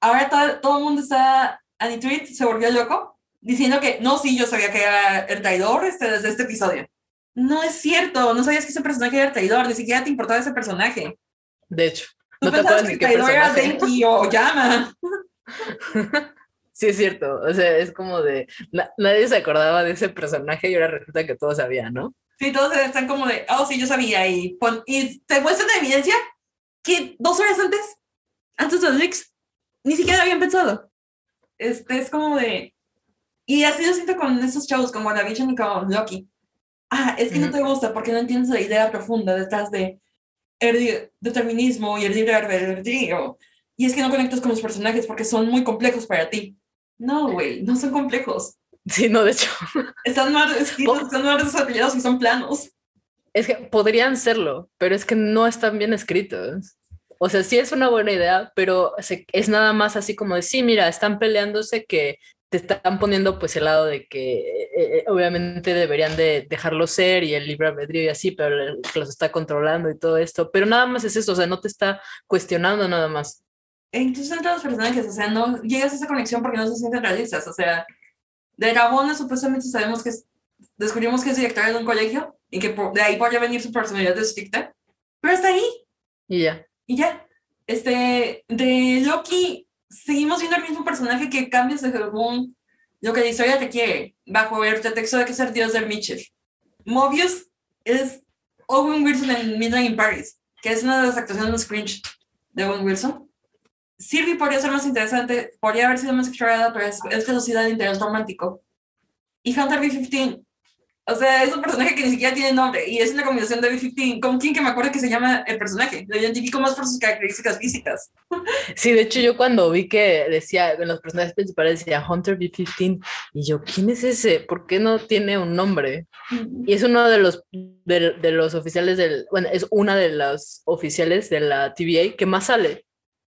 Ahora todo, todo el mundo está, Anitweet se volvió loco, diciendo que no, sí, yo sabía que era el traidor este, desde este episodio. No es cierto, no sabías que ese personaje era el traidor, ni siquiera te importaba ese personaje.
De hecho,
Tú
no te
pensabas
acuerdas
que el traidor era
personaje.
Denki o Yama.
Sí, es cierto. O sea, es como de. na- nadie se acordaba de ese personaje y ahora resulta que todos sabían, ¿no?
Sí, todos están como de, oh, sí, yo sabía. Y, pon- y te muestran la evidencia que dos horas antes, antes de los leaks, ni siquiera habían pensado. Este es como de. Y así lo siento con esos shows, como WandaVision y con Loki. Ah, es que no te gusta porque no entiendes la idea profunda detrás de el determinismo y el libre albedrío. Y es que no conectas con los personajes porque son muy complejos para ti. No, güey, no son complejos.
Sí, no, de hecho.
Están mal escritos, están mal desarrollados y son planos.
Es que podrían serlo, pero es que no están bien escritos. O sea, sí es una buena idea, pero es nada más así como de, sí, mira, están peleándose que te están poniendo pues el lado de que eh, eh, obviamente deberían de dejarlo ser y el libre albedrío y así, pero el que los está controlando y todo esto, pero nada más es eso, o sea, no te está cuestionando nada más.
E incluso entre los personajes, o sea, no llegas a esa conexión porque no se sienten realistas, o sea, de Gabona supuestamente sabemos que es, descubrimos que es directora de un colegio y que por- de ahí podría venir su personalidad estricta, pero hasta ahí,
Y ya.
y ya. Este, de Loki, seguimos viendo el mismo personaje que cambia según lo que la historia te quiere, bajo el pretexto de que es el dios del Mitchell. Mobius es Owen Wilson en Midnight in Paris, que es una de las actuaciones más cringe de Owen Wilson. Sylvie podría ser más interesante, podría haber sido más explorada, pero es, es velocidad de interés romántico. Y Hunter B-15, o sea, es un personaje que ni siquiera tiene nombre y es una combinación de B-15 con quien que me acuerdo que se llama el personaje. Lo identifico más por sus características físicas.
Sí, de hecho yo cuando vi que decía, en los personajes principales decía Hunter B-15, y yo, ¿quién es ese? ¿Por qué no tiene un nombre? Y es uno de los, de, de los oficiales del, bueno, es una de las oficiales de la TVA que más sale.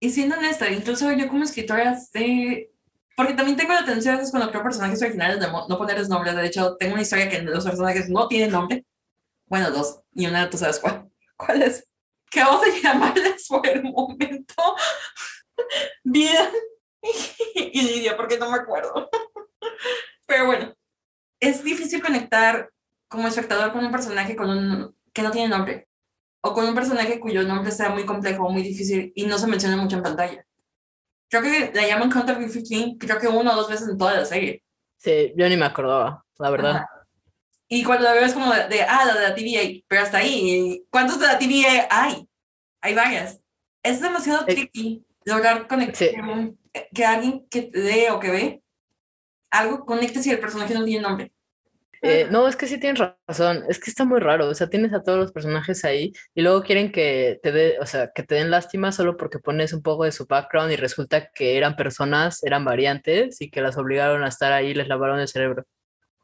Y siendo honesta, incluso yo como escritora sé, porque también tengo la tendencia a veces cuando creo personajes originales de no ponerles nombres. De hecho, tengo una historia que los personajes no tienen nombre. Bueno, dos. Y una, tú sabes cuál. ¿Cuál es? Que vamos a llamarles por el momento. Vida y Lidia, porque no me acuerdo. Pero bueno, es difícil conectar como espectador con un personaje con un, que no tiene nombre o con un personaje cuyo nombre sea muy complejo, muy difícil y no se menciona mucho en pantalla. Creo que la llaman Hunter B-15, creo que una o dos veces en toda la serie.
Sí, yo ni me acordaba, la verdad.
Ajá. Y cuando la veo es como de, de, ah, la de la TVA, pero hasta ahí. ¿Cuántos de la TVA hay? Hay varias. Es demasiado
Eh,
tricky lograr conectar
sí.
que alguien que lee o que ve algo conecte si el personaje no tiene nombre.
Eh, no, es que sí tienes razón, es que está muy raro, o sea, tienes a todos los personajes ahí y luego quieren que te dé, o sea, que te den lástima solo porque pones un poco de su background y resulta que eran personas, eran variantes y que las obligaron a estar ahí y les lavaron el cerebro.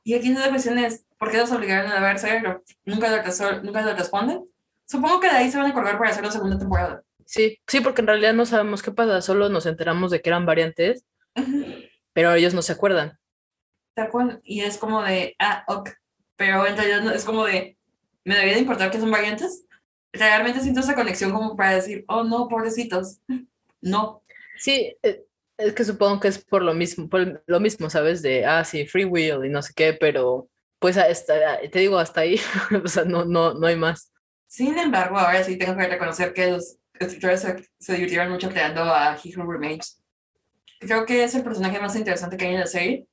Y aquí la cuestión es, ¿por qué los obligaron a ver cerebro? ¿Nunca lo, ¿Nunca lo responden? Supongo que de ahí se van a acordar para hacer la segunda temporada.
Sí, sí, porque en realidad no sabemos qué pasa, solo nos enteramos de que eran variantes,
Ujú.
pero ellos no se acuerdan.
Tal cual. Y es como de, ah, ok. Pero en realidad es como de, ¿me debería de importar que son variantes? Realmente siento esa conexión como para decir, oh no, pobrecitos. No.
Sí, eh, es que supongo que es por lo mismo, por lo mismo, ¿sabes? De, ah, sí, free will y no sé qué, pero pues hasta, te digo, hasta ahí, o sea, no, no, no hay más.
Sin embargo, ahora sí tengo que reconocer que los escritores se, se divirtieron mucho creando a He Who Remains. Creo que es el personaje más interesante que hay en la serie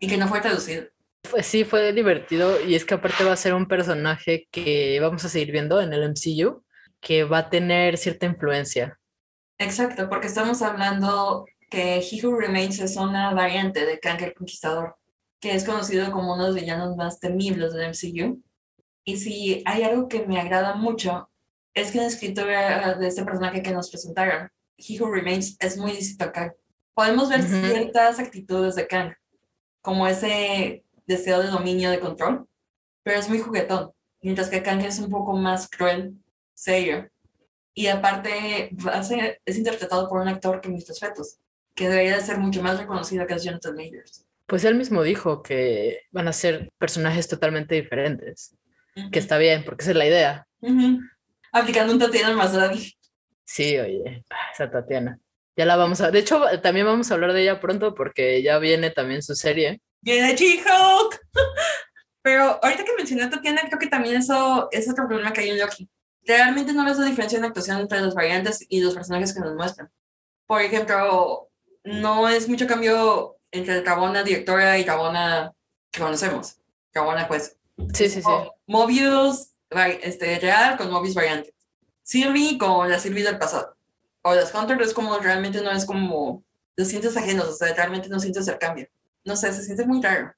y que no fue traducido.
Pues sí, fue divertido y es que aparte va a ser un personaje que vamos a seguir viendo en el MCU, que va a tener cierta influencia.
Exacto, porque estamos hablando que He Who Remains es una variante de Kang el Conquistador, que es conocido como uno de los villanos más temibles del MCU. Y si hay algo que me agrada mucho, es que la escritura de este personaje que nos presentaron, He Who Remains, es muy distinto a Kang. podemos ver
Ujú.
ciertas actitudes de Kang, como ese deseo de dominio, de control, pero es muy juguetón, mientras que Kang es un poco más cruel, serio. Y aparte ser- es interpretado por un actor que mis respetos, que debería de ser mucho más reconocido que es Jonathan Majors.
Pues él mismo dijo que van a ser personajes totalmente diferentes, que está bien, porque esa es la idea.
Ujú. Aplicando un Tatiana Maslany.
Sí, oye, esa Tatiana. Ya la vamos a... De hecho, también vamos a hablar de ella pronto porque ya viene también su serie.
Viene She-Hulk. Pero ahorita que mencioné a Tatiana, creo que también eso es otro problema que hay en Loki. Realmente no ves la diferencia en actuación entre las variantes y los personajes que nos muestran. Por ejemplo, no es mucho cambio entre Rabona directora y Rabona que conocemos. Rabona, pues.
Sí, sí, sí.
Mobius este, real con Mobius variante. Sylvie con la Sylvie del pasado. O las Hunter es como realmente no es como. Los sientes ajenos, o sea, realmente no sientes el cambio. No sé, se siente muy raro.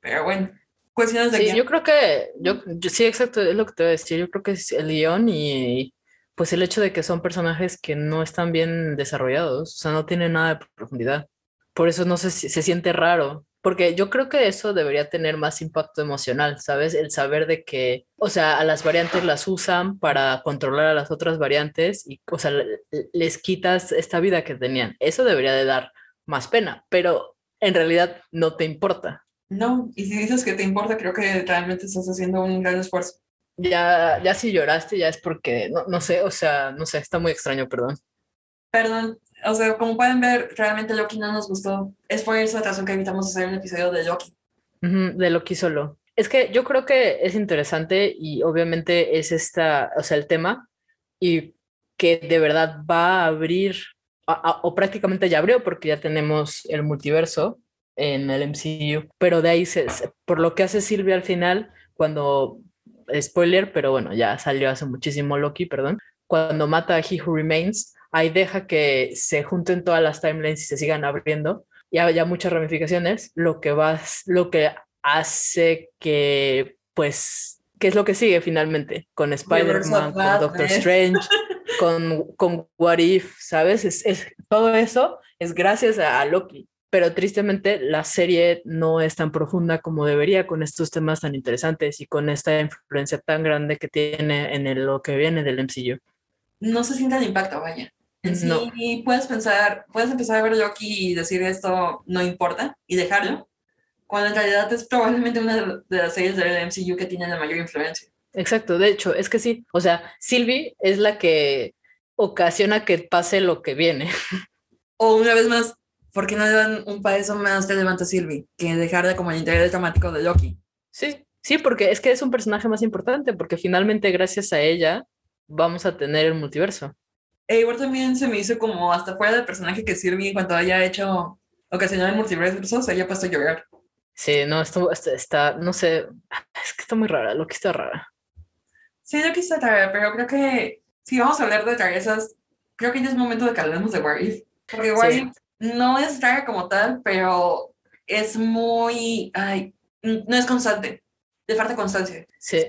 Pero bueno, cuestiones de
Sí,
guion.
yo creo que, yo, yo- sí, exacto, es lo que te voy a decir. Yo creo que es el guion y pues el hecho de que son personajes que no están bien desarrollados, o sea, no tienen nada de profundidad. Por eso no sé si se siente raro, porque yo creo que eso debería tener más impacto emocional, ¿sabes? El saber de que, o sea, a las variantes las usan para controlar a las otras variantes y, o sea, le- les quitas esta vida que tenían. Eso debería de dar más pena, pero en realidad no te importa.
No, y si dices que te importa, creo que realmente estás haciendo un gran esfuerzo.
Ya, ya si lloraste, ya es porque, no, no sé, o sea, no sé, está muy extraño, perdón.
Perdón, o sea, como pueden ver, realmente Loki no nos gustó. Es por esa razón que evitamos hacer un episodio de Loki.
Ujú, de Loki solo. Es que yo creo que es interesante y obviamente es esta, o sea, el tema y que de verdad va a abrir, a- a- o prácticamente ya abrió porque ya tenemos el multiverso en el MCU, pero de ahí, se- por lo que hace Silvia al final, cuando, spoiler, pero bueno, ya salió hace muchísimo Loki, perdón, cuando mata a He Who Remains, ahí deja que se junten todas las timelines y se sigan abriendo y haya muchas ramificaciones, lo que va, lo que hace que, pues, ¿qué es lo que sigue finalmente? Con Spider-Man, con Doctor. Strange, con, con What If, ¿sabes? Es, es- todo eso es gracias a, a Loki. Pero tristemente la serie no es tan profunda como debería con estos temas tan interesantes y con esta influencia tan grande que tiene en el- lo que viene del MCU.
No se siente el impacto, vaya. Sí,
No.
puedes pensar, puedes empezar a ver Loki y decir esto no importa y dejarlo, cuando en realidad es probablemente una de de las series del MCU que tiene la mayor influencia.
Exacto, de hecho, es que sí. O sea, Sylvie es la que ocasiona que pase lo que viene.
O una vez más, ¿por qué no le dan un paso más relevante a Sylvie que dejarla como el interés dramático de Loki?
Sí, sí, porque es que es un personaje más importante, porque finalmente gracias a ella vamos a tener el multiverso.
E igual también se me hizo como hasta fuera del personaje que Sylvie en cuanto haya hecho ocasional el multiverso, se haya puesto a llorar.
Sí, no, esto está, está, no sé, es que está muy rara, lo que está rara.
Sí, Loki está rara, pero creo que si vamos a hablar de rarezas, creo que ya es momento de que hablemos de What If. Porque What
Sí.
If no es rara como tal, pero es muy, ay, no es constante, le falta constancia.
Sí.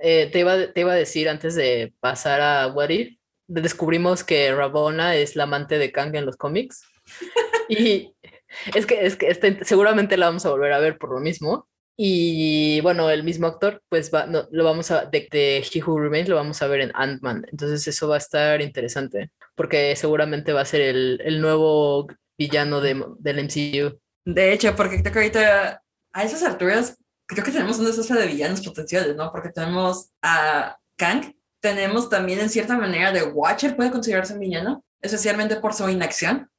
Eh, te, iba, te iba a decir antes de pasar a What If, descubrimos que Rabona es la amante de Kang en los cómics. Y es que, es que este- seguramente la vamos a volver a ver por lo mismo. Y bueno, el mismo actor, pues va, no, lo vamos a, de, de He Who Remains, lo vamos a ver en Ant-Man. Entonces eso va a estar interesante, porque seguramente va a ser el, el nuevo villano de, del MCU.
De hecho, porque creo que ahorita a esas alturas, creo que tenemos una especie de villanos potenciales, ¿no? Porque tenemos a Kang, tenemos también en cierta manera de Watcher, puede considerarse un villano, especialmente por su inacción.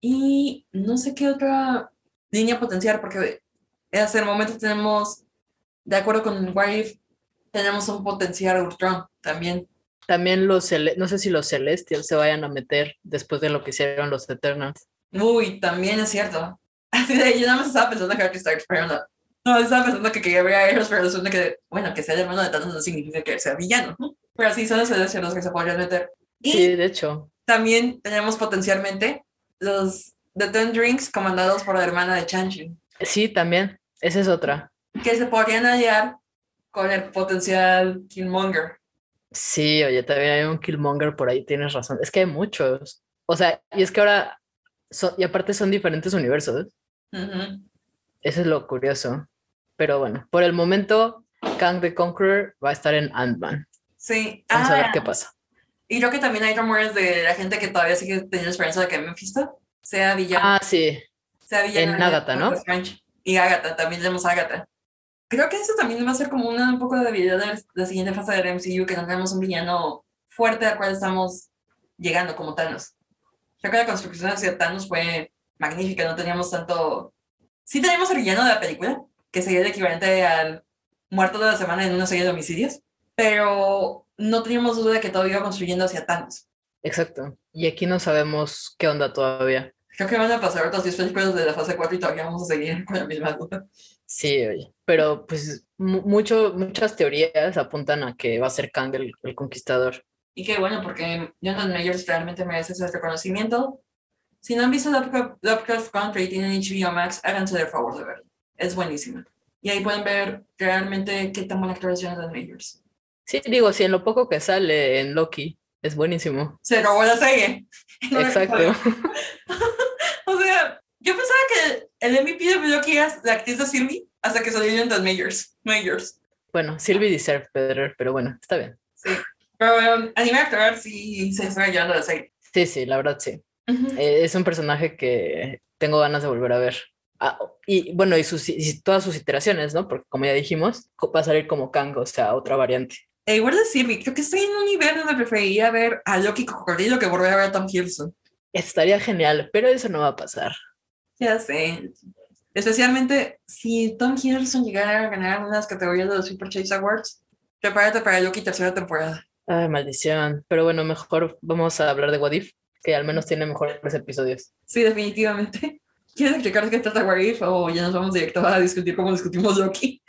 Y no sé qué otra línea potencial, porque hasta el momento tenemos, de acuerdo con What If, tenemos un potencial Ultron también.
También los, no sé si los Celestials se vayan a meter después de lo que hicieron los Eternals.
Uy, también es cierto. Así de, yo nada más estaba pensando en Harry Styles, pero no. No, estaba pensando que quería ver a Eros, pero resulta que, bueno, que sea el hermano de Thanos no significa que sea villano. Pero sí, son los celestiales los que se podrían meter. Y
Sí, de hecho.
también tenemos potencialmente los The Ten Drinks comandados por la hermana de Chanshin,
Sí, también. Esa es otra.
que se podrían aliar con el potencial Killmonger.
Sí, oye, también hay un Killmonger por ahí, tienes razón. Es que hay muchos. O sea, y es que ahora son- y aparte son diferentes universos.
Ujú.
Eso es lo curioso. Pero bueno, por el momento, Kang the Conqueror va a estar en Ant-Man.
Sí.
Vamos a ver
Ah,
qué pasa.
Y creo que también hay rumores de la gente que todavía sigue teniendo esperanza de que Mephisto sea villano.
Ah, sí.
sea villano
en Agatha, ¿no?
Y Agatha, también tenemos a Agatha. Creo que eso también va a ser como una, un poco de debilidad de la siguiente fase del MCU, que no tenemos un villano fuerte al cual estamos llegando como Thanos. Creo que la construcción hacia Thanos fue magnífica, no teníamos tanto... Sí teníamos el villano de la película, que sería el equivalente al muerto de la semana en una serie de homicidios, pero no teníamos duda de que todo iba construyendo hacia Thanos.
Exacto. Y aquí no sabemos qué onda todavía.
Creo que van a pasar otras 10 películas de la fase 4 y todavía vamos a seguir con la misma duda.
Sí, oye. Pero pues mu- mucho, muchas teorías apuntan a que va a ser Kang el, el conquistador.
Y qué bueno, porque Jonathan Majors realmente merece ese reconocimiento. Si no han visto Lovecraft Country y tienen HBO Max, háganse el favor de verlo. Es buenísima. Y ahí pueden ver realmente qué tan buena actor es Jonathan Majors.
Sí, digo, si en lo poco que sale en Loki es buenísimo.
Se robó la serie. Un
Exacto.
o sea, yo pensaba que el MVP de Loki era la actriz de Sylvie hasta que salió Jonathan Majors. Majors.
Bueno, Sylvie deserve better, pero bueno, está bien.
Sí. Pero um, a nivel actoral sí se está llevando la serie.
Sí, sí, la verdad sí.
Ujú.
Eh, es un personaje que tengo ganas de volver a ver. Ah, y bueno, y, sus, y todas sus iteraciones, ¿no? Porque como ya dijimos, va a salir como Kang, o sea, otra variante.
E igual de Sylvie, creo que estoy en un nivel donde preferiría ver a Loki Cocodrilo que volver a ver a Tom Hiddleston.
Estaría genial, pero eso no va a pasar.
Ya sé. Especialmente si Tom Hiddleston llegara a ganar unas categorías de los Super Chase Awards, prepárate para Loki tercera temporada.
Ay, maldición. Pero bueno, mejor vamos a hablar de What If, que al menos tiene mejores episodios.
Sí, definitivamente. ¿Quieres explicar qué trata What If o ya nos vamos directo a discutir cómo discutimos Loki?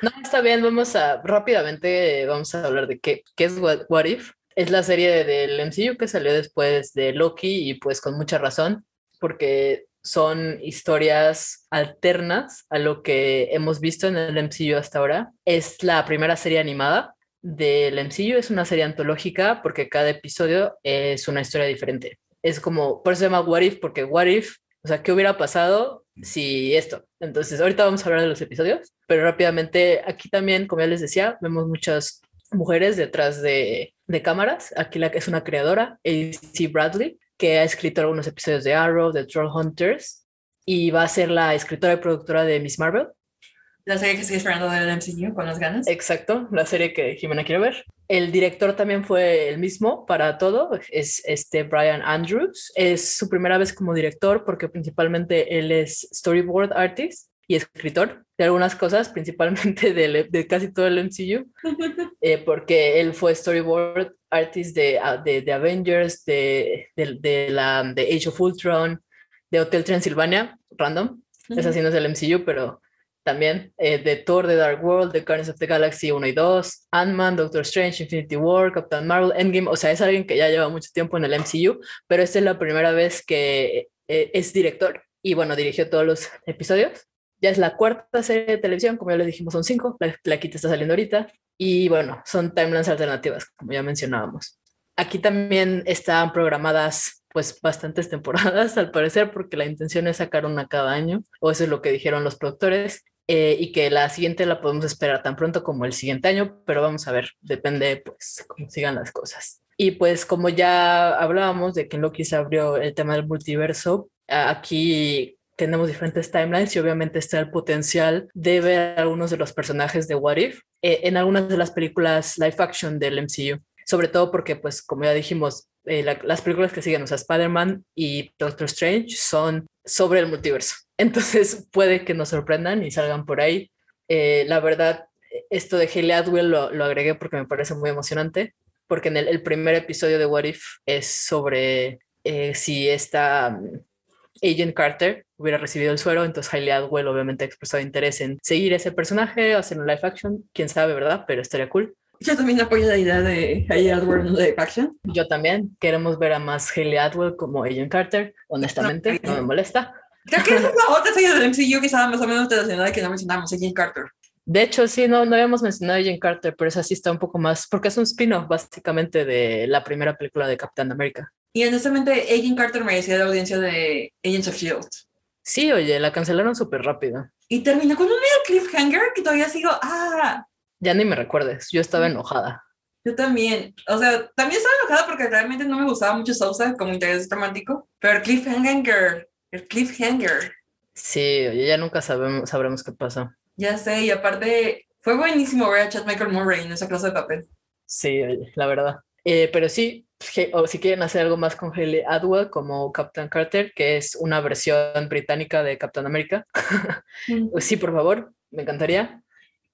No, está bien, vamos a rápidamente, vamos a hablar de qué, qué es What, If. Es la serie del MCU que salió después de Loki y pues con mucha razón, porque son historias alternas a lo que hemos visto en el MCU hasta ahora. Es la primera serie animada del MCU, es una serie antológica porque cada episodio es una historia diferente. Es como, por eso se llama What If, porque What If, o sea, ¿qué hubiera pasado si esto? Entonces, ahorita vamos a hablar de los episodios, pero rápidamente aquí también, como ya les decía, vemos muchas mujeres detrás de, de cámaras. Aquí es una creadora, AC Bradley, que ha escrito algunos episodios de Arrow, de Troll Hunters, y va a ser la escritora y productora de Miss Marvel.
La serie que sigue esperando del MCU con las ganas.
Exacto, la serie que Jimena quiere ver. El director también fue el mismo para todo, es este Brian Andrews. Es su primera vez como director porque principalmente él es storyboard artist y escritor de algunas cosas, principalmente de, de casi todo el MCU, eh, porque él fue storyboard artist de, ah, de, de Avengers, de, de, la, de Age of Ultron, de Hotel Transilvania, random. Es así, no es el MCU, pero también eh, de Thor, The Dark World, The Guardians of the Galaxy 1 y 2, Ant-Man, Doctor Strange, Infinity War, Captain Marvel, Endgame, o sea, es alguien que ya lleva mucho tiempo en el MCU, pero esta es la primera vez que eh, es director y bueno, dirigió todos los episodios. Ya es la cuarta serie de televisión, como ya les dijimos, son cinco, la, la quita está saliendo ahorita, y bueno, son timelines alternativas, como ya mencionábamos. Aquí también están programadas pues bastantes temporadas al parecer porque la intención es sacar una cada año o eso es lo que dijeron los productores eh, y que la siguiente la podemos esperar tan pronto como el siguiente año, pero vamos a ver, depende pues cómo sigan las cosas. Y pues como ya hablábamos de que en Loki se abrió el tema del multiverso, aquí tenemos diferentes timelines y obviamente está el potencial de ver algunos de los personajes de What If eh, en algunas de las películas live action del MCU, sobre todo porque pues como ya dijimos, eh, la, las películas que siguen, o sea, Spider-Man y Doctor Strange son sobre el multiverso. Entonces puede que nos sorprendan y salgan por ahí. Eh, la verdad, esto de Haley Atwell lo, agregué porque me parece muy emocionante, porque en el, primer episodio de What If es sobre eh, si esta um, Agent Carter hubiera recibido el suero, entonces Haley Atwell obviamente ha expresado interés en seguir ese personaje, hacer un live action, quién sabe, ¿verdad? Pero estaría cool.
Yo también apoyo la idea de Haley Atwell en live action.
Yo también. Queremos ver a más Haley Atwell como Agent Carter. Honestamente, no, no me molesta.
Creo que es la otra serie del MCU que estaba más o menos relacionada que no mencionamos, Agent Carter.
De hecho, sí, no, no habíamos mencionado a Agent Carter, pero esa sí está un poco más, porque es un spin-off básicamente de la primera película de Capitán América.
Y honestamente, Agent Carter merecía la audiencia de Agents of S.H.I.E.L.D.
Sí, oye, la cancelaron súper rápido.
Y terminó con un medio cliffhanger que todavía sigo, ah,
Ya ni me recuerdes, yo estaba enojada.
yo también. O sea, también estaba enojada porque realmente no me gustaba mucho Sousa como interés romántico, pero el cliffhanger, el cliffhanger,
Sí, oye, ya nunca sabemos, sabremos qué pasó.
ya sé, y aparte, fue buenísimo ver a Chad Michael Murray en esa clase de papel.
Sí, oye, la verdad. Eh, pero sí, je- o si quieren hacer algo más con Haley Atwell como Captain Carter, que es una versión británica de Captain America, pues sí, por favor, me encantaría.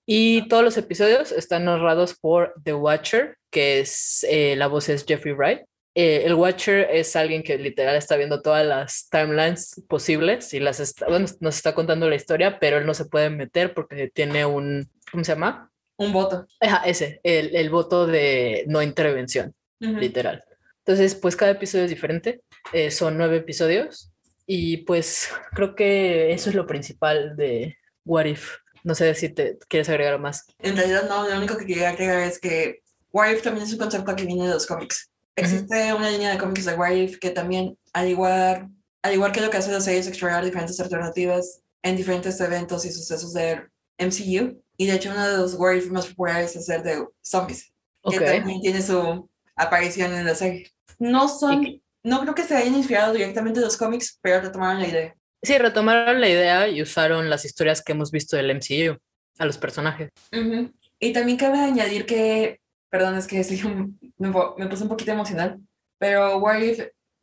Y todos los episodios están narrados por The Watcher, que es, eh, la voz es Jeffrey Wright. Eh, el Watcher es alguien que literal está viendo todas las timelines posibles y las está, bueno, nos está contando la historia, pero él no se puede meter porque tiene un, ¿cómo se llama?
Un voto.
Ajá, ese, el, el voto de no intervención,
Ujú.
literal. Entonces, pues cada episodio es diferente, eh, son nueve episodios y pues creo que eso es lo principal de What If. No sé si te quieres agregar más.
En realidad no, lo único que quería agregar es que What If también es un concepto que viene de los cómics. Existe una línea de cómics de What If que también, al igual, al igual que lo que hace la serie es explorar diferentes alternativas en diferentes eventos y sucesos del MCU. Y de hecho uno de los What If más populares es el de zombies,
Ok,
que también tiene su aparición en la serie. No son, no creo que se hayan inspirado directamente de los cómics, pero retomaron la idea.
Sí, retomaron la idea y usaron las historias que hemos visto del MCU a los personajes.
Ujú. Y también cabe añadir que, perdón, es que me, me puse un poquito emocional, pero What If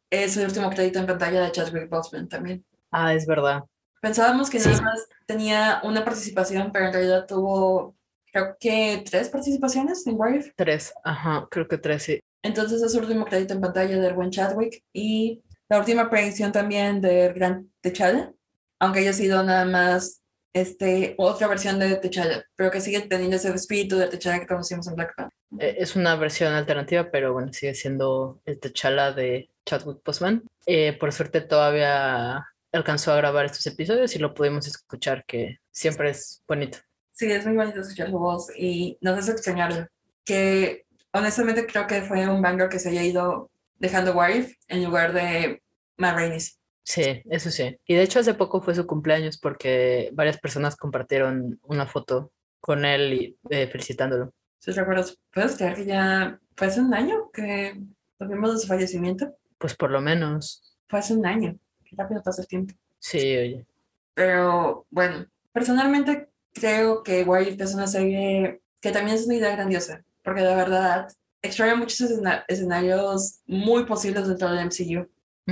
es el último crédito en pantalla de Chadwick Boseman también.
Ah, es verdad.
Pensábamos que
Sí.
nada más tenía una participación, pero en realidad tuvo, creo que tres participaciones en What If.
Tres, ajá, creo que tres, sí.
Entonces es su último crédito en pantalla del buen Chadwick y la última predicción también del gran T'Challa, aunque haya sido nada más este, otra versión de T'Challa, pero que sigue teniendo ese espíritu de T'Challa que conocimos en Black Panther.
Eh, Es una versión alternativa, pero bueno, sigue siendo el T'Challa de Chadwick Boseman. Eh, por suerte todavía alcanzó a grabar estos episodios y lo pudimos escuchar, que siempre es bonito.
Sí, es muy bonito escuchar su voz y nos hace extrañarlo. Que honestamente creo que fue un banger que se haya ido dejando Warif en lugar de Matt Rainis.
Sí, eso sí. Y de hecho hace poco fue su cumpleaños porque varias personas compartieron una foto con él y eh, felicitándolo.
¿Sí recuerdas? ¿Puedes creer que ya fue hace un año que supimos de su fallecimiento?
Pues por lo menos,
Fue hace un año. Qué rápido pasa el tiempo.
sí, oye.
Pero bueno, personalmente creo que Warif es una serie que también es una idea grandiosa, porque la verdad explora muchos escena- escenarios muy posibles dentro del MCU.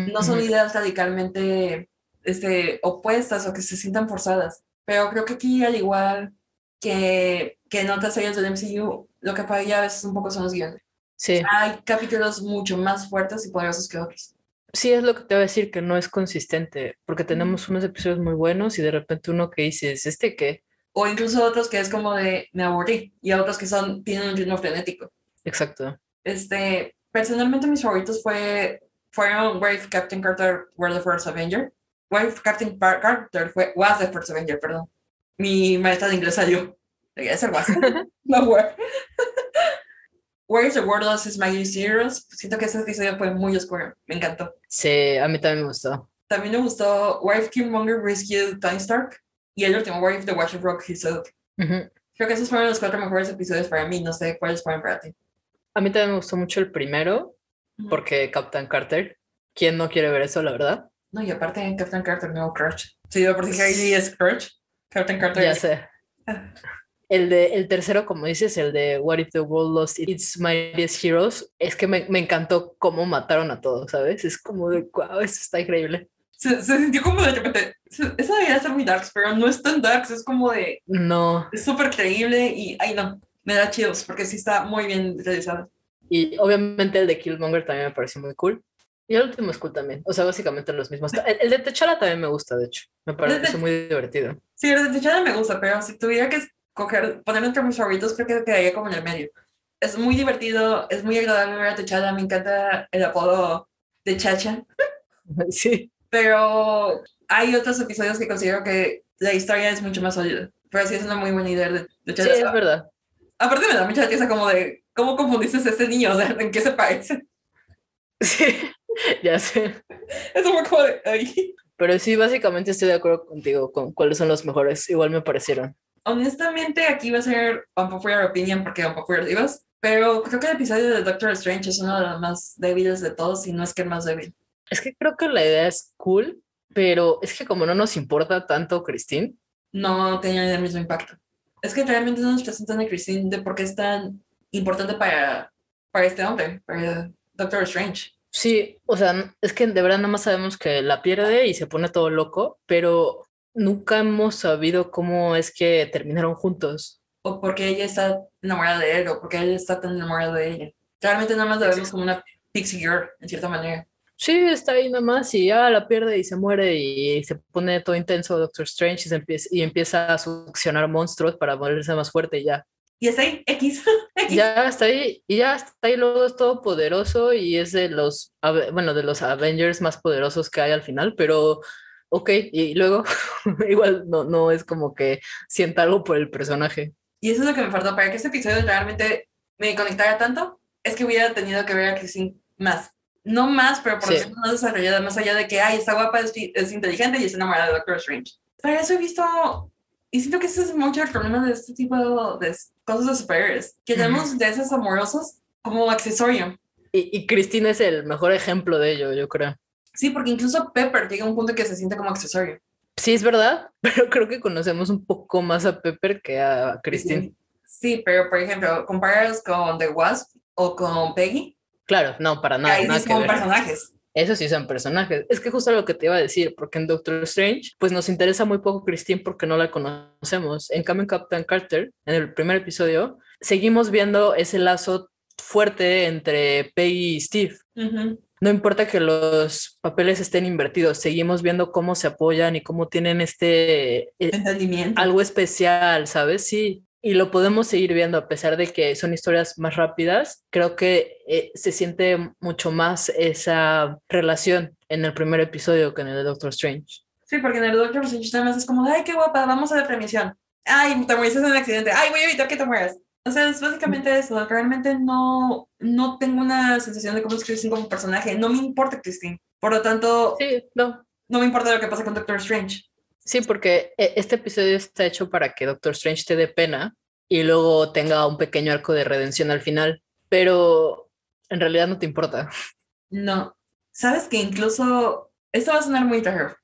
No son ideas radicalmente este, opuestas o que se sientan forzadas, pero creo que aquí al igual que, que en otras series del MCU, lo que falla a veces un poco son los guiones.
Sí,
Hay capítulos mucho más fuertes y poderosos que otros.
sí es lo que te voy a decir, que no es consistente, porque tenemos unos episodios muy buenos y de repente uno que dices, ¿este qué?
O incluso otros que es como de me aburrí y otros que son tienen un ritmo frenético.
Exacto.
Este, personalmente mis favoritos fue, fueron Wave Captain Carter Were the First Avenger. Wave Captain Carter fue, was the First Avenger, perdón. Mi maestra de inglés salió. Debería ser was. no, were. Where is the World of His Mightiest Heroes? Siento que ese episodio fue muy oscuro. Me encantó.
Sí, a mí también me gustó.
También me gustó Wave Killmonger Rescued Tony Stark. Y el último, Wave The Watcher Broke His Oath.
Ujú.
Creo que esos fueron los cuatro mejores episodios para mí. No sé cuáles fueron para ti.
A mí también me gustó mucho el primero, porque Captain Carter, ¿quién no quiere ver eso, la verdad?
No, y aparte en Captain Carter no Crush. Sí, yo por si Hailey es Crush. Captain Carter
Ya sé.
Ah.
El, de, el tercero, como dices, el de What if the world lost its mightiest heroes, es que me, me encantó cómo mataron a todos, ¿sabes? Es como de, wow, eso está increíble.
se, se sintió como de repente. Eso debería ser muy darks, pero no es tan darks. Es como de.
No,
Es súper creíble y. Ay, no. Me da chills porque sí está muy bien realizado.
Y obviamente el de Killmonger también me pareció muy cool. Y el último es cool también, o sea, básicamente los mismos. El, el de T'Challa también me gusta, de hecho, me parece muy divertido.
Sí, el de T'Challa me gusta, pero si tuviera que escoger, poner entre mis favoritos, creo que quedaría como en el medio. Es muy divertido, es muy agradable ver a T'Challa. Me encanta el apodo de Chacha.
Sí,
pero hay otros episodios que considero que la historia es mucho más sólida. Pero sí es una muy buena idea de, de
sí, es verdad.
Aparte me da mucha tristeza como de, ¿cómo confundiste a este niño? O sea, ¿en qué se parece?
Sí, ya sé.
Eso fue como de, ay.
Pero sí, básicamente estoy de acuerdo contigo con cuáles son los mejores. Igual me parecieron.
Honestamente, aquí va a ser unpopular opinion porque unpopular divas, pero creo que el episodio de Doctor Strange es uno de los más débiles de todos, y no es que el más débil.
Es que creo que la idea es cool, pero es que como no nos importa tanto Christine,
No tenía el mismo impacto. Es que realmente no nos presentan a Christine de por qué es tan importante para, para este hombre, para Doctor Strange.
sí, o sea, es que de verdad nada más sabemos que la pierde y se pone todo loco, pero nunca hemos sabido cómo es que terminaron juntos.
O porque ella está enamorada de él, o porque él está tan enamorado de ella. Realmente nada más la vemos como una pixie girl, en cierta manera.
Sí, está ahí nada más y ya la pierde y se muere y se pone todo intenso Doctor Strange y, se empieza, y empieza a succionar monstruos para volverse más fuerte y ya.
Y está ahí, X. X.
Ya está ahí y ya está ahí luego es todo poderoso y es de los, bueno, de los Avengers más poderosos que hay al final, pero ok, y luego igual no, no es como que sienta algo por el personaje.
Y eso es lo que me faltó para que este episodio realmente me conectara tanto. Es que hubiera tenido que ver a Christine más. No más, pero por lo
Sí.
menos más desarrollada, más allá de que, ay, está guapa, es, es inteligente y está enamorada de Doctor Strange. Para eso he visto, y siento que ese es mucho el problema de este tipo de cosas de superhéroes, que tenemos esos amorosos como accesorio.
Y, y Christine es el mejor ejemplo de ello, yo creo.
Sí, porque incluso Pepper llega a un punto que se siente como accesorio.
Sí, es verdad, pero creo que conocemos un poco más a Pepper que a Christine.
Sí, pero por ejemplo, comparas con The Wasp o con Peggy,
Claro, no, para nada,
ahí
nada
sí
que
son
ver.
personajes.
Esos sí son personajes. Es que justo lo que te iba a decir, porque en Doctor Strange, pues nos interesa muy poco Christine porque no la conocemos. En cambio, en Captain Carter, en el primer episodio, seguimos viendo ese lazo fuerte entre Peggy y Steve. No importa que los papeles estén invertidos, seguimos viendo cómo se apoyan y cómo tienen este eh,
Entendimiento.
algo especial, ¿sabes? Sí. Y lo podemos seguir viendo a pesar de que son historias más rápidas. Creo que eh, se siente mucho más esa relación en el primer episodio que en el de Doctor Strange.
Sí, porque en el Doctor Strange más es como, ay, qué guapa, vamos a la premisión. Ay, te moriste en un accidente. Ay, voy a evitar que te mueras. O sea, es básicamente eso. Realmente no, no tengo una sensación de cómo es Christine como personaje. No me importa Christine. Por lo tanto,
Sí, no.
no me importa lo que pasa con Doctor Strange.
Sí, porque eh, este episodio está hecho para que Doctor Strange te dé pena y luego tenga un pequeño arco de redención al final, pero en realidad no te importa.
No. Sabes que incluso, esto va a sonar muy terror,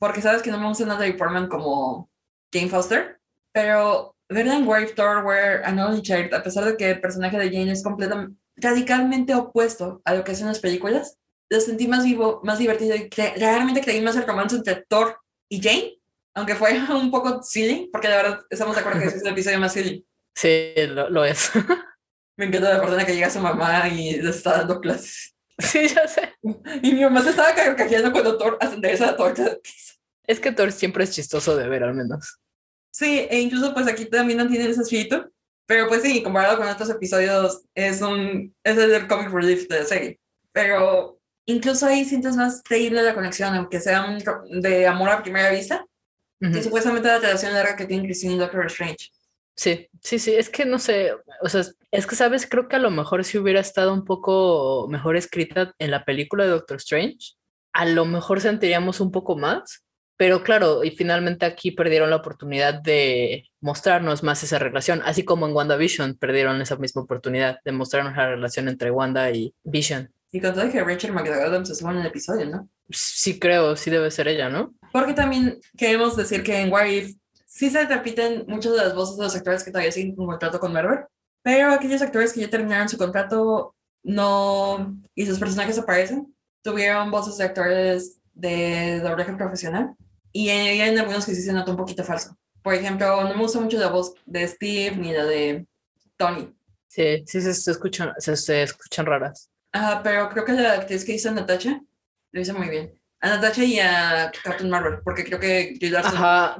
porque sabes que no me gusta Natalie Portman como Jane Foster, pero verla en Wave Thor, Where an Only Child, a pesar de que el personaje de Jane es completamente, radicalmente opuesto a lo que hacen las películas, lo sentí más vivo, más divertido y cre- realmente creí más el romance entre Thor y Jane, aunque fue un poco silly, porque la verdad estamos de acuerdo que ese es el episodio más silly.
Sí, lo, lo es.
Me encanta la la que llega su mamá y les está dando clases.
sí, ya sé.
Y mi mamá se estaba carcajeando cuando Thor torta del piso.
Es que Thor siempre es chistoso de ver, al menos.
Sí, e incluso pues aquí también no tienen ese espíritu. Pero pues sí, comparado con otros episodios, es un es el comic relief de la serie. Pero incluso ahí sientes más creíble la conexión, aunque sea un de amor a primera vista,
Ujú.
que supuestamente la relación larga que tienen Christine y Doctor Strange.
Sí, sí, sí, es que no sé, o sea, es que, ¿sabes? Creo que a lo mejor si hubiera estado un poco mejor escrita en la película de Doctor Strange, a lo mejor sentiríamos un poco más, pero claro, y finalmente aquí perdieron la oportunidad de mostrarnos más esa relación, así como en WandaVision perdieron esa misma oportunidad de mostrarnos la relación entre Wanda y Vision.
Y con todo que Rachel McAdams estuvo en el episodio, ¿no?
Sí creo, sí debe ser ella, ¿no?
Porque también queremos decir que en What If sí se repiten muchas de las voces de los actores que todavía siguen con contrato con Marvel, pero aquellos actores que ya terminaron su contrato no y sus personajes aparecen, tuvieron voces de actores de doblaje profesional y hay en algunos que sí se nota un poquito falso. Por ejemplo, no me gusta mucho la voz de Steve ni la de Tony.
Sí, sí se, se escuchan, se, se escuchan raras.
Ajá, pero creo que la actriz que hizo Natasha lo hizo muy bien. A Natasha y a Captain Marvel, porque creo que
Ajá.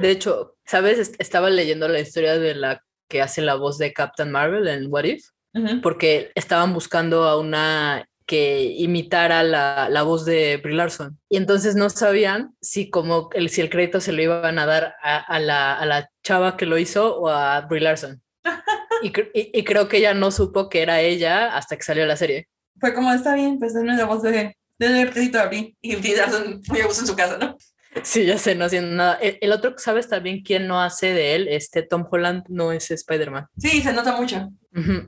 De hecho, ¿sabes? Est- Estaba leyendo la historia de la que hace la voz de Captain Marvel en What If,
Ujú.
porque estaban buscando a una que imitara la, la voz de Brie Larson. Y entonces no sabían si como el, si el crédito se lo iban a dar a, a la, a la chava que lo hizo o a Brie Larson. Y, y- y creo que ella no supo que era ella hasta que salió la serie.
fue como, está bien, pues denme la voz de, de crédito a Brie. Y muy a gusto en su casa, ¿no?
Sí, ya sé, no haciendo nada. El, el otro, ¿sabes también quién no hace de él? Este Tom Holland no es Spider-Man.
Sí, se nota mucho.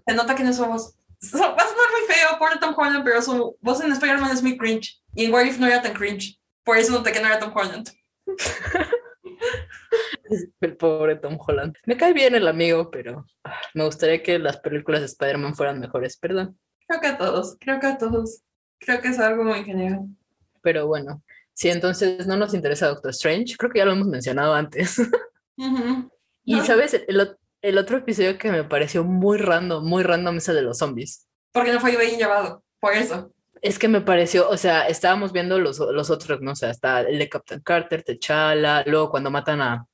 Se nota que no voz. So- va a sonar muy feo, pobre Tom Holland, pero su voz en Spider-Man es muy cringe. Y en What If no era tan cringe. Por eso noté que no era Tom Holland.
El pobre Tom Holland. Me cae bien el amigo, pero ah, me gustaría que las películas de Spider-Man fueran mejores, perdón.
Creo que a todos, creo que a todos. Creo que es algo muy general.
Pero bueno, si entonces no nos interesa Doctor Strange, creo que ya lo hemos mencionado antes. Y
No.
sabes, el, el otro episodio que me pareció muy random, muy random es el de los zombies.
Porque no fue bien llevado. Por eso.
Es que me pareció, o sea, estábamos viendo los, los otros, ¿no? O sea, está el de Captain Carter, T'Challa, luego cuando matan a,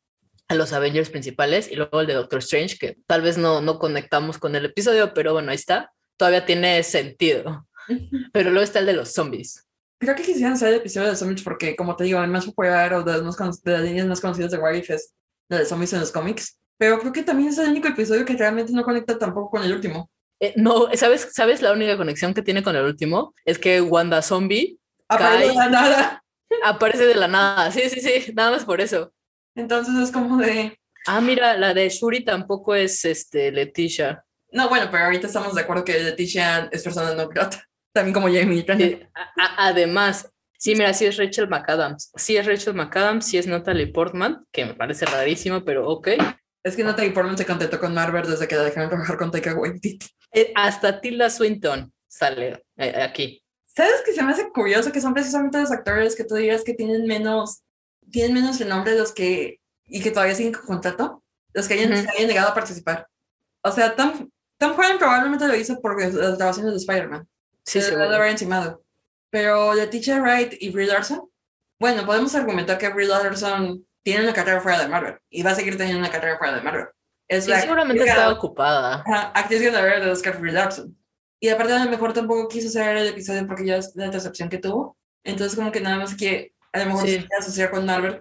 a los Avengers principales y luego el de Doctor Strange, que tal vez no, no conectamos con el episodio, pero bueno, ahí está. Todavía tiene sentido. Pero luego está el de los zombies.
Creo que quisieran hacer el episodio de zombies porque, como te digo, el más popular o de las, más de las líneas más conocidas de What es la de zombies en los cómics. Pero creo que también es el único episodio que realmente no conecta tampoco con el último.
Eh, no, ¿sabes, ¿sabes la única conexión que tiene con el último? Es que Wanda Zombie
Aparece de la nada.
aparece de la nada. Sí, sí, sí, nada más por eso.
Entonces es como de.
Ah, mira, la de Shuri tampoco es este, Leticia.
No, bueno, pero ahorita estamos de acuerdo que Leticia es persona no grata. También como Jamie.
Sí, a- a- además, sí, mira, sí es Rachel McAdams. Sí es Rachel McAdams, sí es Natalie Portman, que me parece rarísimo, pero ok.
Es que Natalie Portman se contentó con Marvel desde que la dejaron trabajar con Taika Waititi.
Eh, hasta Tilda Swinton sale eh, aquí.
¿Sabes que se me hace curioso que son precisamente los actores que tú dirías que tienen menos, tienen menos renombre los que, y que todavía siguen con contrato? Los que hayan,
Ujú.
se hayan negado a participar. O sea, Tom, Tom Holland probablemente lo hizo por las grabaciones de Spider-Man.
Sí,
se lo encimado. Pero Leticia Wright y Brie Larson, bueno, podemos argumentar que Brie Larson tiene una carrera fuera de Marvel y va a seguir teniendo una carrera fuera de Marvel. Es
Sí, seguramente
ganadora-
ocupada.
Actriz ganadora de Oscar Brie Larson. Y aparte a lo mejor tampoco quiso hacer el episodio porque ya es la decepción que tuvo. Entonces como que nada más que a lo mejor
Sí.
se quiere asociar con Marvel,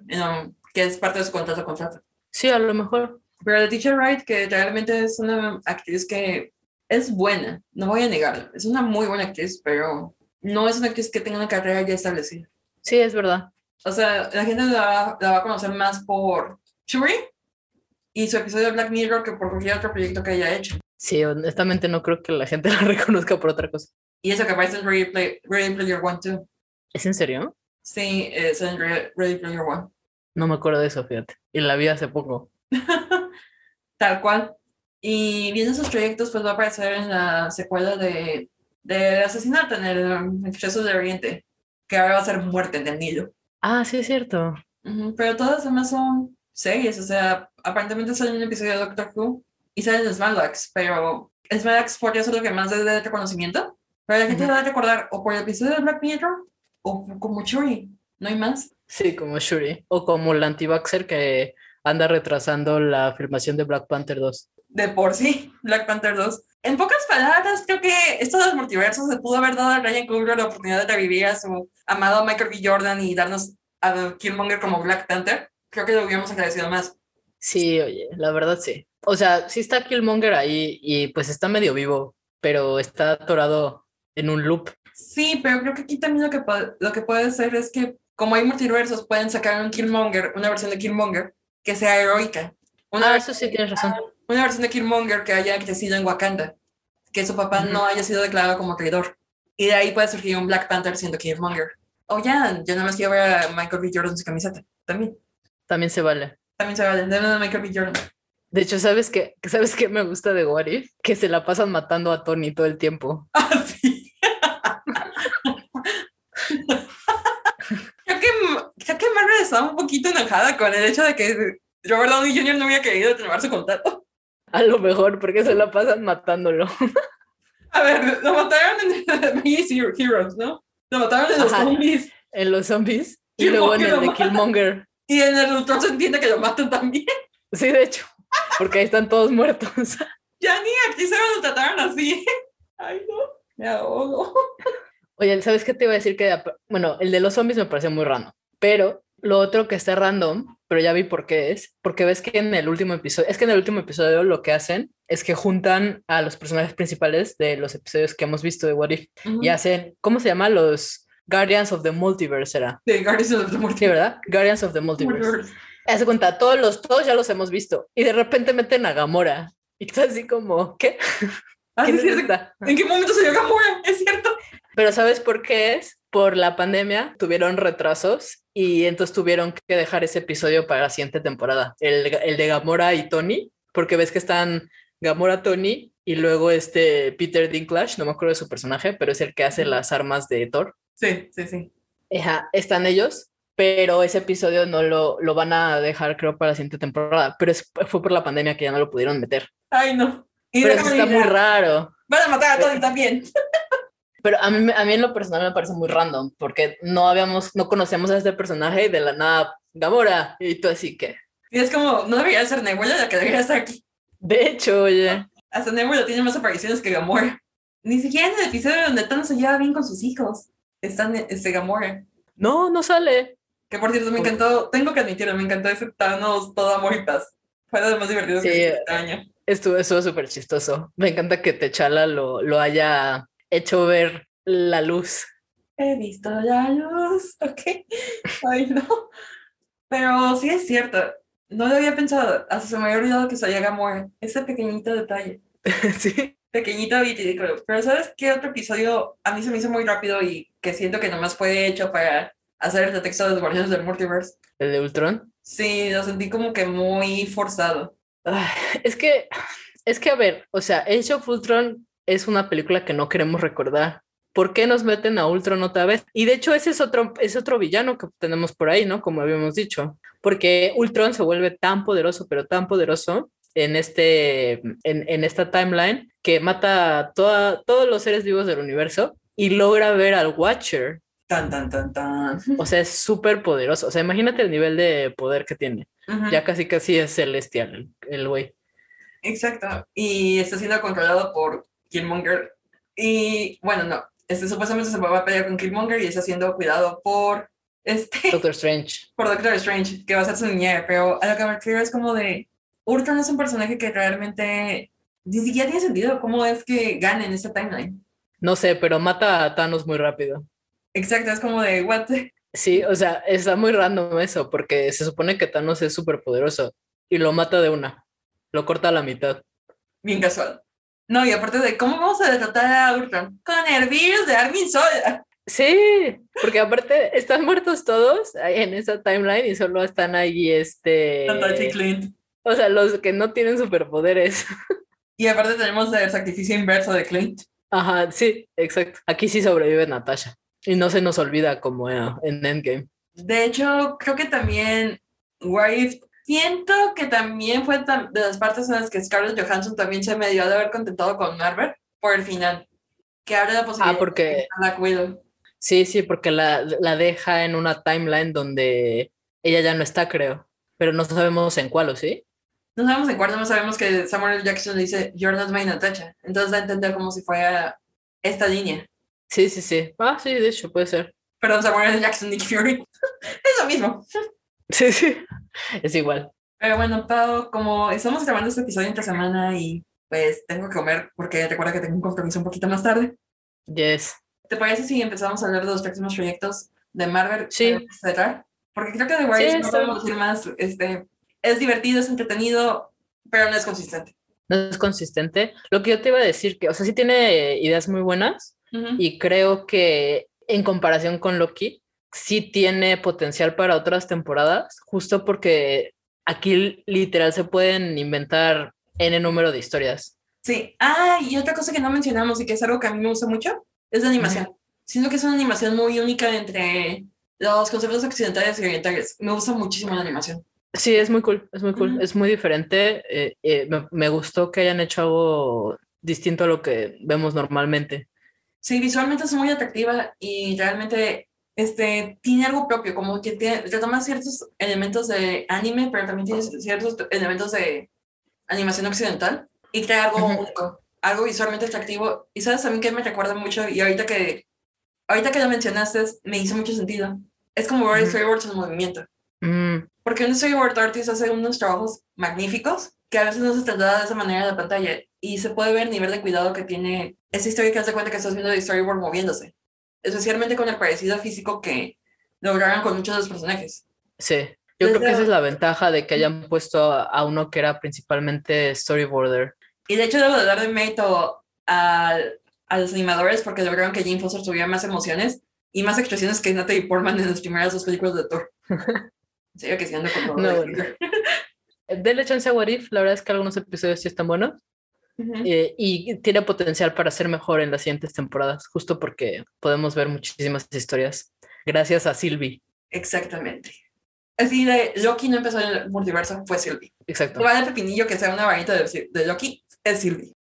que es parte de su contrato contrato.
Sí, a lo mejor.
Pero Leticia Wright, que realmente es una actriz que es buena, no voy a negarlo, es una muy buena actriz, pero no es una actriz que tenga una carrera ya establecida.
Sí, es verdad.
O sea, la gente la, va- la va a conocer más por Shuri y su episodio de Black Mirror que por cualquier otro proyecto que haya hecho.
Sí, honestamente no creo que la gente la reconozca por otra cosa.
Y eso que aparece en Ready, Play- Ready Player One, too.
¿Es en serio?
Sí, es en Re- Ready Player One.
No me acuerdo de eso, fíjate. Y la vi hace poco.
Tal cual. Y viendo esos proyectos, pues va a aparecer en la secuela de, de Asesinato en el Exceso del Oriente, que ahora va a ser Muerte en el Nilo.
Ah, sí, es cierto.
Ujú, Pero todas además son series, o sea, aparentemente sale un episodio de Doctor Who y sale en Smallbox, pero Smallbox podría ser lo que más dé de reconocimiento. Pero la gente va a recordar o por el episodio de Black Mirror o como Churi, no hay más.
Sí, como Shuri. O como la anti-vaxxer que anda retrasando la filmación de Black Panther 2.
De por sí, Black Panther 2. En pocas palabras, creo que esto de los multiversos se pudo haber dado a Ryan Coogler la oportunidad de revivir a su amado Michael B. Jordan y darnos a Killmonger como Black Panther. Creo que lo hubiéramos agradecido más.
Sí, oye, la verdad sí. O sea, sí está Killmonger ahí y pues está medio vivo, pero está atorado en un loop.
Sí, pero creo que aquí también lo que, lo que puede ser es que, como hay multiversos, pueden sacar un Killmonger, una versión de Killmonger que sea heroica. Una,
Ah, eso sí tienes razón.
Una versión de Killmonger que haya crecido en Wakanda, que su papá no haya sido declarado como traidor. Y de ahí puede surgir un Black Panther siendo Killmonger. O ya, yo nada más quiero ver a Michael B. Jordan en su camiseta. También.
También se vale.
También se vale. A Michael B. Jordan.
De hecho, ¿sabes qué? ¿Sabes qué me gusta de What If? Que se la pasan matando a Tony todo el tiempo.
Ah, sí. creo, que, creo que Marvel estaba un poquito enojada con el hecho de que Robert Downey Jr. no había querido renovar su contrato.
A lo mejor, porque se la pasan matándolo.
A ver, lo mataron en Amazing Heroes, ¿no? Lo mataron en los
Ajá.
zombies.
En los zombies. Y luego en el de. Killmonger.
Y en el Ultron se entiende que lo matan también.
Sí, de hecho. Porque ahí están todos muertos.
Ya ni aquí se lo trataron así. Ay, no. Me ahogo.
Oye, ¿sabes qué te iba a decir? Que, bueno, el de los zombies me parece muy random. Pero lo otro que está random pero ya vi por qué es. Porque ves que en el último episodio, es que en el último episodio lo que hacen es que juntan a los personajes principales de los episodios que hemos visto de What If
Ujú.
y hacen, ¿cómo se llama? Los Guardians of the Multiverse, era.
Sí, Guardians of the
Sí,
Multiverse.
¿verdad? Guardians of the Multiverse. Hace cuenta, todos los, todos ya los hemos visto. Y de repente meten a Gamora. Y tú así como, ¿qué?
Ah,
¿Quién
es
es
cierto.
esta?
¿En qué momento salió Gamora? Es cierto.
Pero ¿sabes por qué es? Por la pandemia tuvieron retrasos y entonces tuvieron que dejar ese episodio para la siguiente temporada. El, el de Gamora y Tony, porque ves que están Gamora, Tony y luego este Peter Dinklage, no me acuerdo de su personaje, pero es el que hace las armas de Thor.
Sí, sí, sí.
Ajá, están ellos, pero ese episodio no lo, lo van a dejar creo para la siguiente temporada, pero es- fue por la pandemia que ya no lo pudieron meter.
Ay, no. Y
Pero eso está muy raro.
Van a matar a Tony también.
Pero a mí, a mí en lo personal me parece muy random, porque no habíamos, no conocíamos a este personaje y de la nada, Gamora, y tú así que,
Y es como, no debería ser Nebula la que debería estar aquí.
de hecho, oye,
Hasta Nebula tiene más apariciones que Gamora. Ni siquiera en el episodio donde Thanos se lleva bien con sus hijos. Está este Gamora.
no, no sale.
Que por cierto me encantó, tengo que admitirlo, me encantó ese Thanos todo amor y paz. Fue lo más divertido
Sí.
que este año.
Estuvo, estuvo súper chistoso. Me encanta que Techala lo, lo haya hecho ver la luz.
He visto la luz, ok. Ay, no. Pero sí es cierto. No lo había pensado. Hasta se me había olvidado que salía Gamora. Ese pequeñito detalle.
sí.
Pequeñito y ridículo. Pero ¿sabes qué otro episodio a mí se me hizo muy rápido y que siento que nomás fue hecho para hacer el texto de los Guardianes del Multiverse?
El de Ultron.
Sí, lo sentí como que muy forzado.
Ay, es que, es que, a ver, o sea, Age of Ultron es una película que no queremos recordar. ¿Por qué nos meten a Ultron otra vez? Y de hecho ese es otro, es otro villano que tenemos por ahí, ¿no? Como habíamos dicho. Porque Ultron se vuelve tan poderoso, pero tan poderoso en, este, en, en esta timeline que mata a toda, todos los seres vivos del universo y logra ver al Watcher.
Tan, tan, tan, tan.
O sea, es súper poderoso. O sea, imagínate el nivel de poder que tiene.
Ujú,
Ya casi casi es celestial el- el güey.
Exacto. Y está siendo controlado por Killmonger. Y bueno, no. Este supuestamente se va a pelear con Killmonger y está siendo cuidado por este
Doctor Strange.
por Doctor Strange, que va a ser su niñera, pero a lo que me refiero es como de Ultron es un personaje que realmente ni siquiera tiene sentido cómo es que gana en esta timeline.
No sé, pero mata a Thanos muy rápido.
Exacto, es como de what
Sí, o sea, está muy random eso, porque se supone que Thanos es súper poderoso y lo mata de una. Lo corta a la mitad.
bien casual. No, y aparte de cómo vamos a derrotar a Ultron con el virus de Armin Sola.
Sí, porque aparte están muertos todos en esa timeline y solo están ahí este.
Natasha y Clint.
O sea, los que no tienen superpoderes.
Y aparte tenemos el sacrificio inverso de Clint.
Ajá, sí, exacto. Aquí sí sobrevive Natasha. Y no se nos olvida como en Endgame.
De hecho, creo que también What If- siento que también fue de las partes en las que Scarlett Johansson también se me dio de haber contentado con Marvel por el final. Que abre la posibilidad
Ah, porque-
de Black Widow.
Sí, sí, porque la, la deja en una timeline donde ella ya no está, creo. Pero no sabemos en cuál, ¿o sí?
No sabemos en cuál, no sabemos que Samuel L. Jackson le dice, You're not my Natasha. Entonces da a entender como si fuera esta línea.
Sí, sí, sí. Ah, sí, de hecho, puede ser.
Perdón, Samuel L. Jackson, Nick Fury. es lo mismo.
Sí, sí. Es igual.
Pero bueno, Pau, como estamos grabando este episodio entre semana y pues tengo que comer porque recuerda que tengo un compromiso un poquito más tarde.
Yes.
¿Te parece si empezamos a hablar de los próximos proyectos de Marvel?
Sí.
cerrar? Porque creo que The Warriors
Sí,
no podemos decir más. Este, es divertido, es entretenido, pero no es consistente.
No es consistente. Lo que yo te iba a decir, que, o sea, sí tiene ideas muy buenas
Ujú.
y creo que en comparación con Loki, sí tiene potencial para otras temporadas, justo porque aquí literal se pueden inventar N número de historias.
Sí. Ah, y otra cosa que no mencionamos y que es algo que a mí me gusta mucho, es la animación. Siento que es una animación muy única entre los conceptos occidentales y orientales. Me gusta muchísimo la animación.
Sí, es muy cool, es muy cool,
Ujú.
es muy diferente. eh, eh, me, me gustó que hayan hecho algo distinto a lo que vemos normalmente.
Sí, visualmente es muy atractiva y realmente este, tiene algo propio, como que tiene, retoma ciertos elementos de anime, pero también tiene ciertos elementos de animación occidental y crea algo único, algo visualmente atractivo. Y sabes también que me recuerda mucho, y ahorita que, ahorita que lo mencionaste, me hizo mucho sentido. Es como ver
Ujú.
Storyboards en movimiento.
Mm,
porque un storyboard artist hace unos trabajos magníficos que a veces no se trata de esa manera en la pantalla y se puede ver el nivel de cuidado que tiene esa historia que hace cuenta que estás viendo el storyboard moviéndose, especialmente con el parecido físico que lograron con muchos de los personajes.
Sí, yo creo que esa es la ventaja de que hayan puesto a uno que era principalmente storyboarder.
Y de hecho debo de dar de mérito a, a los animadores porque lograron que Jane Foster tuviera más emociones y más expresiones que Natalie Portman en las primeras dos películas de Thor. en serio que con todo.
No, bueno. Chance a What If, la verdad es que algunos episodios sí están buenos. Eh, y tiene potencial para ser mejor en las siguientes temporadas, justo porque podemos ver muchísimas historias gracias a Sylvie.
Exactamente. Así de Loki no empezó en el multiverso, fue Sylvie.
Exacto.
Va de pepinillo que sea una varita de, de Loki, es Sylvie.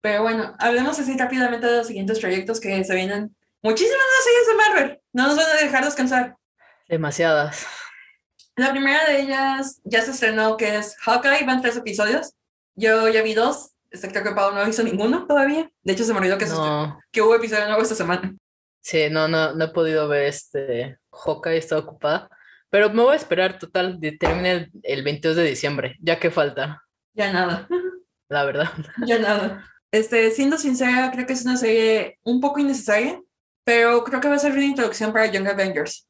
Pero bueno, hablemos así rápidamente de los siguientes proyectos que se vienen. Muchísimas más series de Marvel. No nos van a dejar descansar.
Demasiadas.
La primera de ellas ya se estrenó, que es Hawkeye, van tres episodios. Yo ya vi dos, creo que Pau no visto ninguno todavía. De hecho, se me olvidó que,
no.
que hubo episodio nuevo esta semana.
Sí, no, no, no he podido ver este Hawkeye, está ocupada. Pero me voy a esperar, total, termine el, el 22 de diciembre, ya que falta.
Ya nada.
La verdad.
Ya nada. Este, siendo sincera, creo que es una serie un poco innecesaria, pero creo que va a ser una introducción para Young Avengers,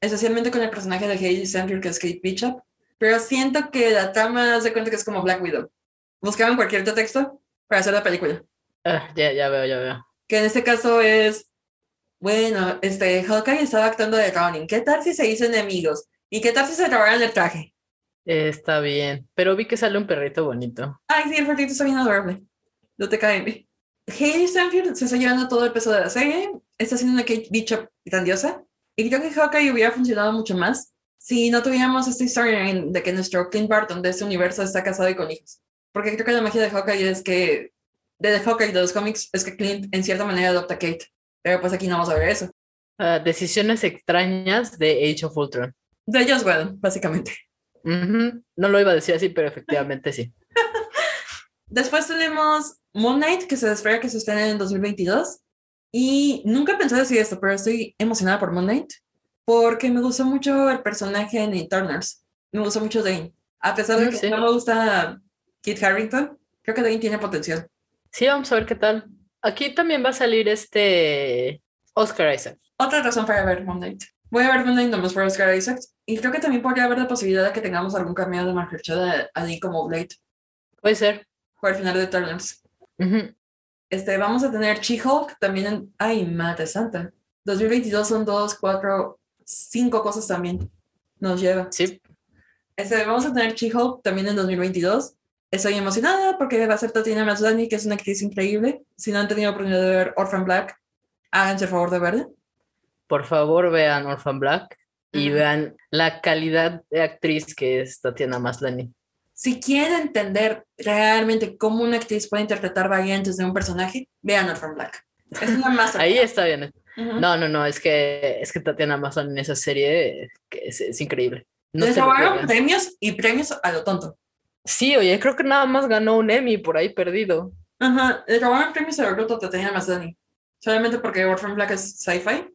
especialmente con el personaje de Hayley Stanfield, que es Kate Bishop. Pero siento que la trama se cuenta que es como Black Widow. Buscaban cualquier texto para hacer la película.
Ah, ya, ya veo, ya veo.
Que en este caso es, bueno, este, Hawkeye estaba actuando de Ronin. ¿Qué tal si se hizo enemigos? ¿Y qué tal si se robaron el traje?
está bien, pero vi que sale un perrito bonito.
Ay, sí, el perrito está bien adorable. No te cae bien. Hayley Stanfield se está llevando todo el peso de la serie, está haciendo una Bishop grandiosa, y creo que Hawkeye hubiera funcionado mucho más si no tuviéramos esta historia de que nuestro Clint Barton de este universo está casado y con hijos. Porque creo que la magia de Hawkeye es que, de Hawkeye de los cómics, es que Clint en cierta manera adopta a Kate. Pero pues aquí no vamos a ver eso.
Uh, decisiones extrañas de Age of Ultron.
De ellos, bueno, básicamente.
Uh -huh. No lo iba a decir así, pero efectivamente sí.
Después tenemos Moon Knight, que se espera que se estrene en 2022. Y nunca pensé decir esto, pero estoy emocionada por Moon Knight porque me gustó mucho el personaje en Eternals. Me gustó mucho Dane. A pesar de que sí. no me gusta Kit Harrington, creo que Dane tiene potencial.
Sí, vamos a ver qué tal. Aquí también va a salir este Oscar Isaac.
Otra razón para ver Moon Knight. Voy a ver Moon Knight nomás por Oscar Isaac. Y creo que también podría haber la posibilidad de que tengamos algún cameo de Mahershala Ali como Blade.
Puede ser.
O al final de Eternals.
Uh -huh.
Este, vamos a tener She-Hulk también en... Ay, madre santa. 2022 son dos, cuatro, cinco cosas también. Nos lleva.
Sí.
Este, vamos a tener She-Hulk también en 2022. Estoy emocionada porque va a ser Tatiana Maslany, que es una actriz increíble. Si no han tenido oportunidad de ver Orphan Black, háganse el favor de verla.
Por favor, vean Orphan Black y vean la calidad de actriz que es Tatiana Maslany.
Si quieren entender realmente cómo una actriz puede interpretar variantes de un personaje, vean Orphan Black. Es una más.
Ahí está bien. Uh -huh. No, no, no, es que, es que Tatiana Maslany en esa serie es, es increíble. No
Les robaron premios y premios a lo tonto.
Sí, oye, creo que nada más ganó un Emmy por ahí perdido.
Ajá, le robaron premios a lo tonto a Tatiana Maslany. Solamente porque Orphan Black es sci-fi,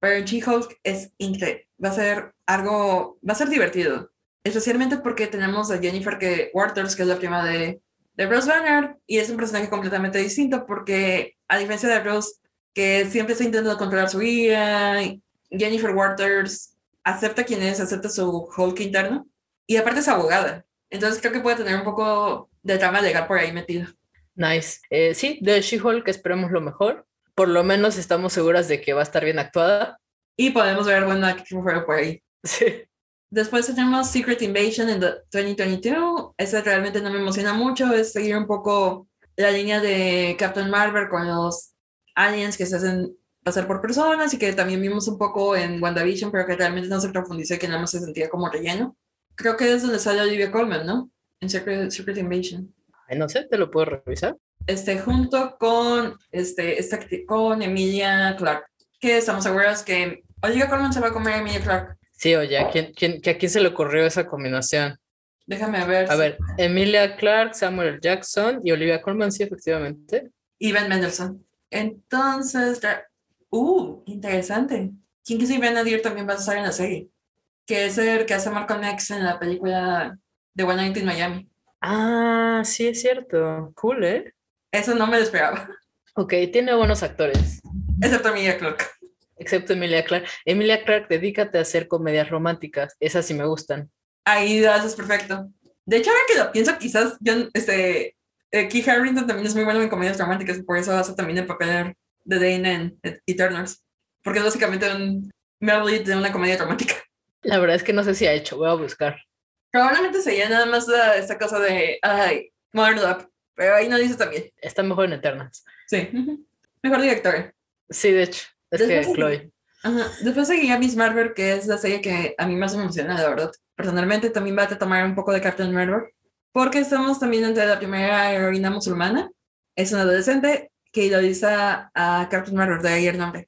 pero en She-Hulk es increíble. Va a ser algo, va a ser divertido. Especialmente porque tenemos a Jennifer que, Waters, que es la prima de, de Bruce Banner, y es un personaje completamente distinto porque, a diferencia de Bruce, que siempre está intentando controlar su ira, Jennifer Waters acepta quién es, acepta su Hulk interno, y aparte es abogada. Entonces creo que puede tener un poco de trama legal por ahí metido.
Nice. Eh, sí, de She-Hulk esperemos lo mejor. Por lo menos estamos seguras de que va a estar bien actuada.
Y podemos ver buena actriz por ahí.
Sí.
Después tenemos Secret Invasion en 2022. Esa realmente no me emociona mucho. Es seguir un poco la línea de Captain Marvel con los aliens que se hacen pasar por personas y que también vimos un poco en WandaVision, pero que realmente no se profundizó y que nada más se sentía como relleno. Creo que es donde sale Olivia Colman, ¿no? En Secret, Secret Invasion.
Ay, no sé, ¿te lo puedo revisar?
Este, junto con, este, esta, con Emilia Clark, que estamos seguros que Olivia Colman se va a comer a Emilia Clark.
Sí, oye, ¿a quién, quién, ¿a quién se le ocurrió esa combinación?
Déjame ver.
A si... ver, Emilia Clark, Samuel Jackson y Olivia Colman, sí, efectivamente.
Y Ben Mendelssohn. Entonces, uh, interesante. ¿Quién que si Ben Nadir también va a estar en la serie? Que es el que hace Malcolm X en la película de One Night in Miami.
Ah, sí, es cierto. Cool, ¿eh?
Eso no me lo esperaba.
Ok, tiene buenos actores.
Excepto Emilia Clarke.
Excepto Emilia Clarke. Emilia Clarke, dedícate a hacer comedias románticas. Esas sí me gustan.
Ahí lo haces perfecto. De hecho, ahora que lo pienso, quizás yo, este, eh, Keith Harrington también es muy bueno en comedias románticas, por eso hace también el papel de Dane en Eternals. Porque es básicamente un lead de una comedia romántica.
La verdad es que no sé si ha hecho, voy a buscar.
Probablemente sería nada más la- esta cosa de, ay, Modern Love, pero ahí no dice también.
Está mejor en Eternas.
Sí. Mejor directora.
Sí, de hecho. Es
Después
que Chloe.
Ajá. Después seguía Miss Marvel, que es la serie que a mí más me emociona, la verdad. Personalmente también va a tomar un poco de Captain Marvel, porque estamos también entre la primera heroína musulmana. Es una adolescente que idoliza a Captain Marvel, de ahí el nombre.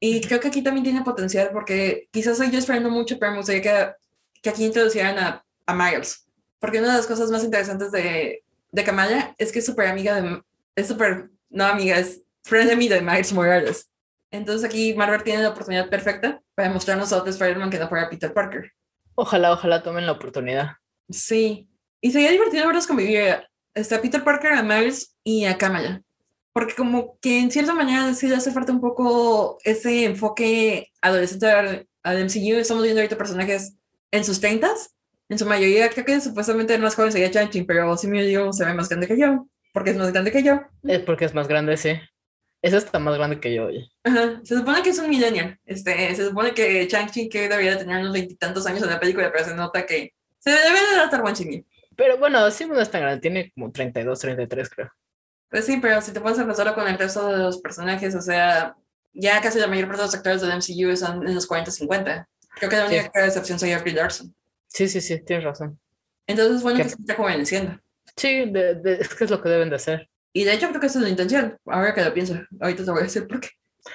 Y creo que aquí también tiene potencial, porque quizás estoy yo esperando mucho, pero me gustaría que, que aquí introducieran a, a Miles. Porque una de las cosas más interesantes de, de Kamala es que es súper amiga de... Es súper... No amiga, es frenemy de Miles Morales. Entonces aquí Marvel tiene la oportunidad perfecta para mostrarnos a otro Spider-Man que no fuera Peter Parker.
Ojalá, ojalá tomen la oportunidad.
Sí. Y sería divertido verlos convivir a Peter Parker, a Miles y a Kamala. Porque como que en cierta manera sí le hace falta un poco ese enfoque adolescente al, MCU. Estamos viendo ahorita personajes en sus 30 En su mayoría creo que supuestamente el más joven sería Chanchin, pero si me digo se ve más grande que yo. Porque es más grande que yo.
Es porque es más grande, sí. Esa está más grande que yo, oye.
Ajá. Se supone que es un millennial. Este, se supone que Chang-Chi que debería tener unos veintitantos años en la película, pero se nota que se debe de tratar buen.
Pero bueno, sí no es tan grande. Tiene como 32, 33, creo.
Pues sí, pero si te pones a pensarlo con el resto de los personajes, o sea, ya casi la mayor parte de los actores del MCU están en los 40-50. Creo que la
Sí.
única excepción sería Brie Larson.
Sí, sí, sí, tienes razón.
Entonces, bueno,
¿Qué?
que se está rejuveneciendo.
Sí, de- de- es que es lo que deben de hacer.
Y de hecho creo que esa es la intención, ahora que lo pienso. Ahorita te voy a decir por qué.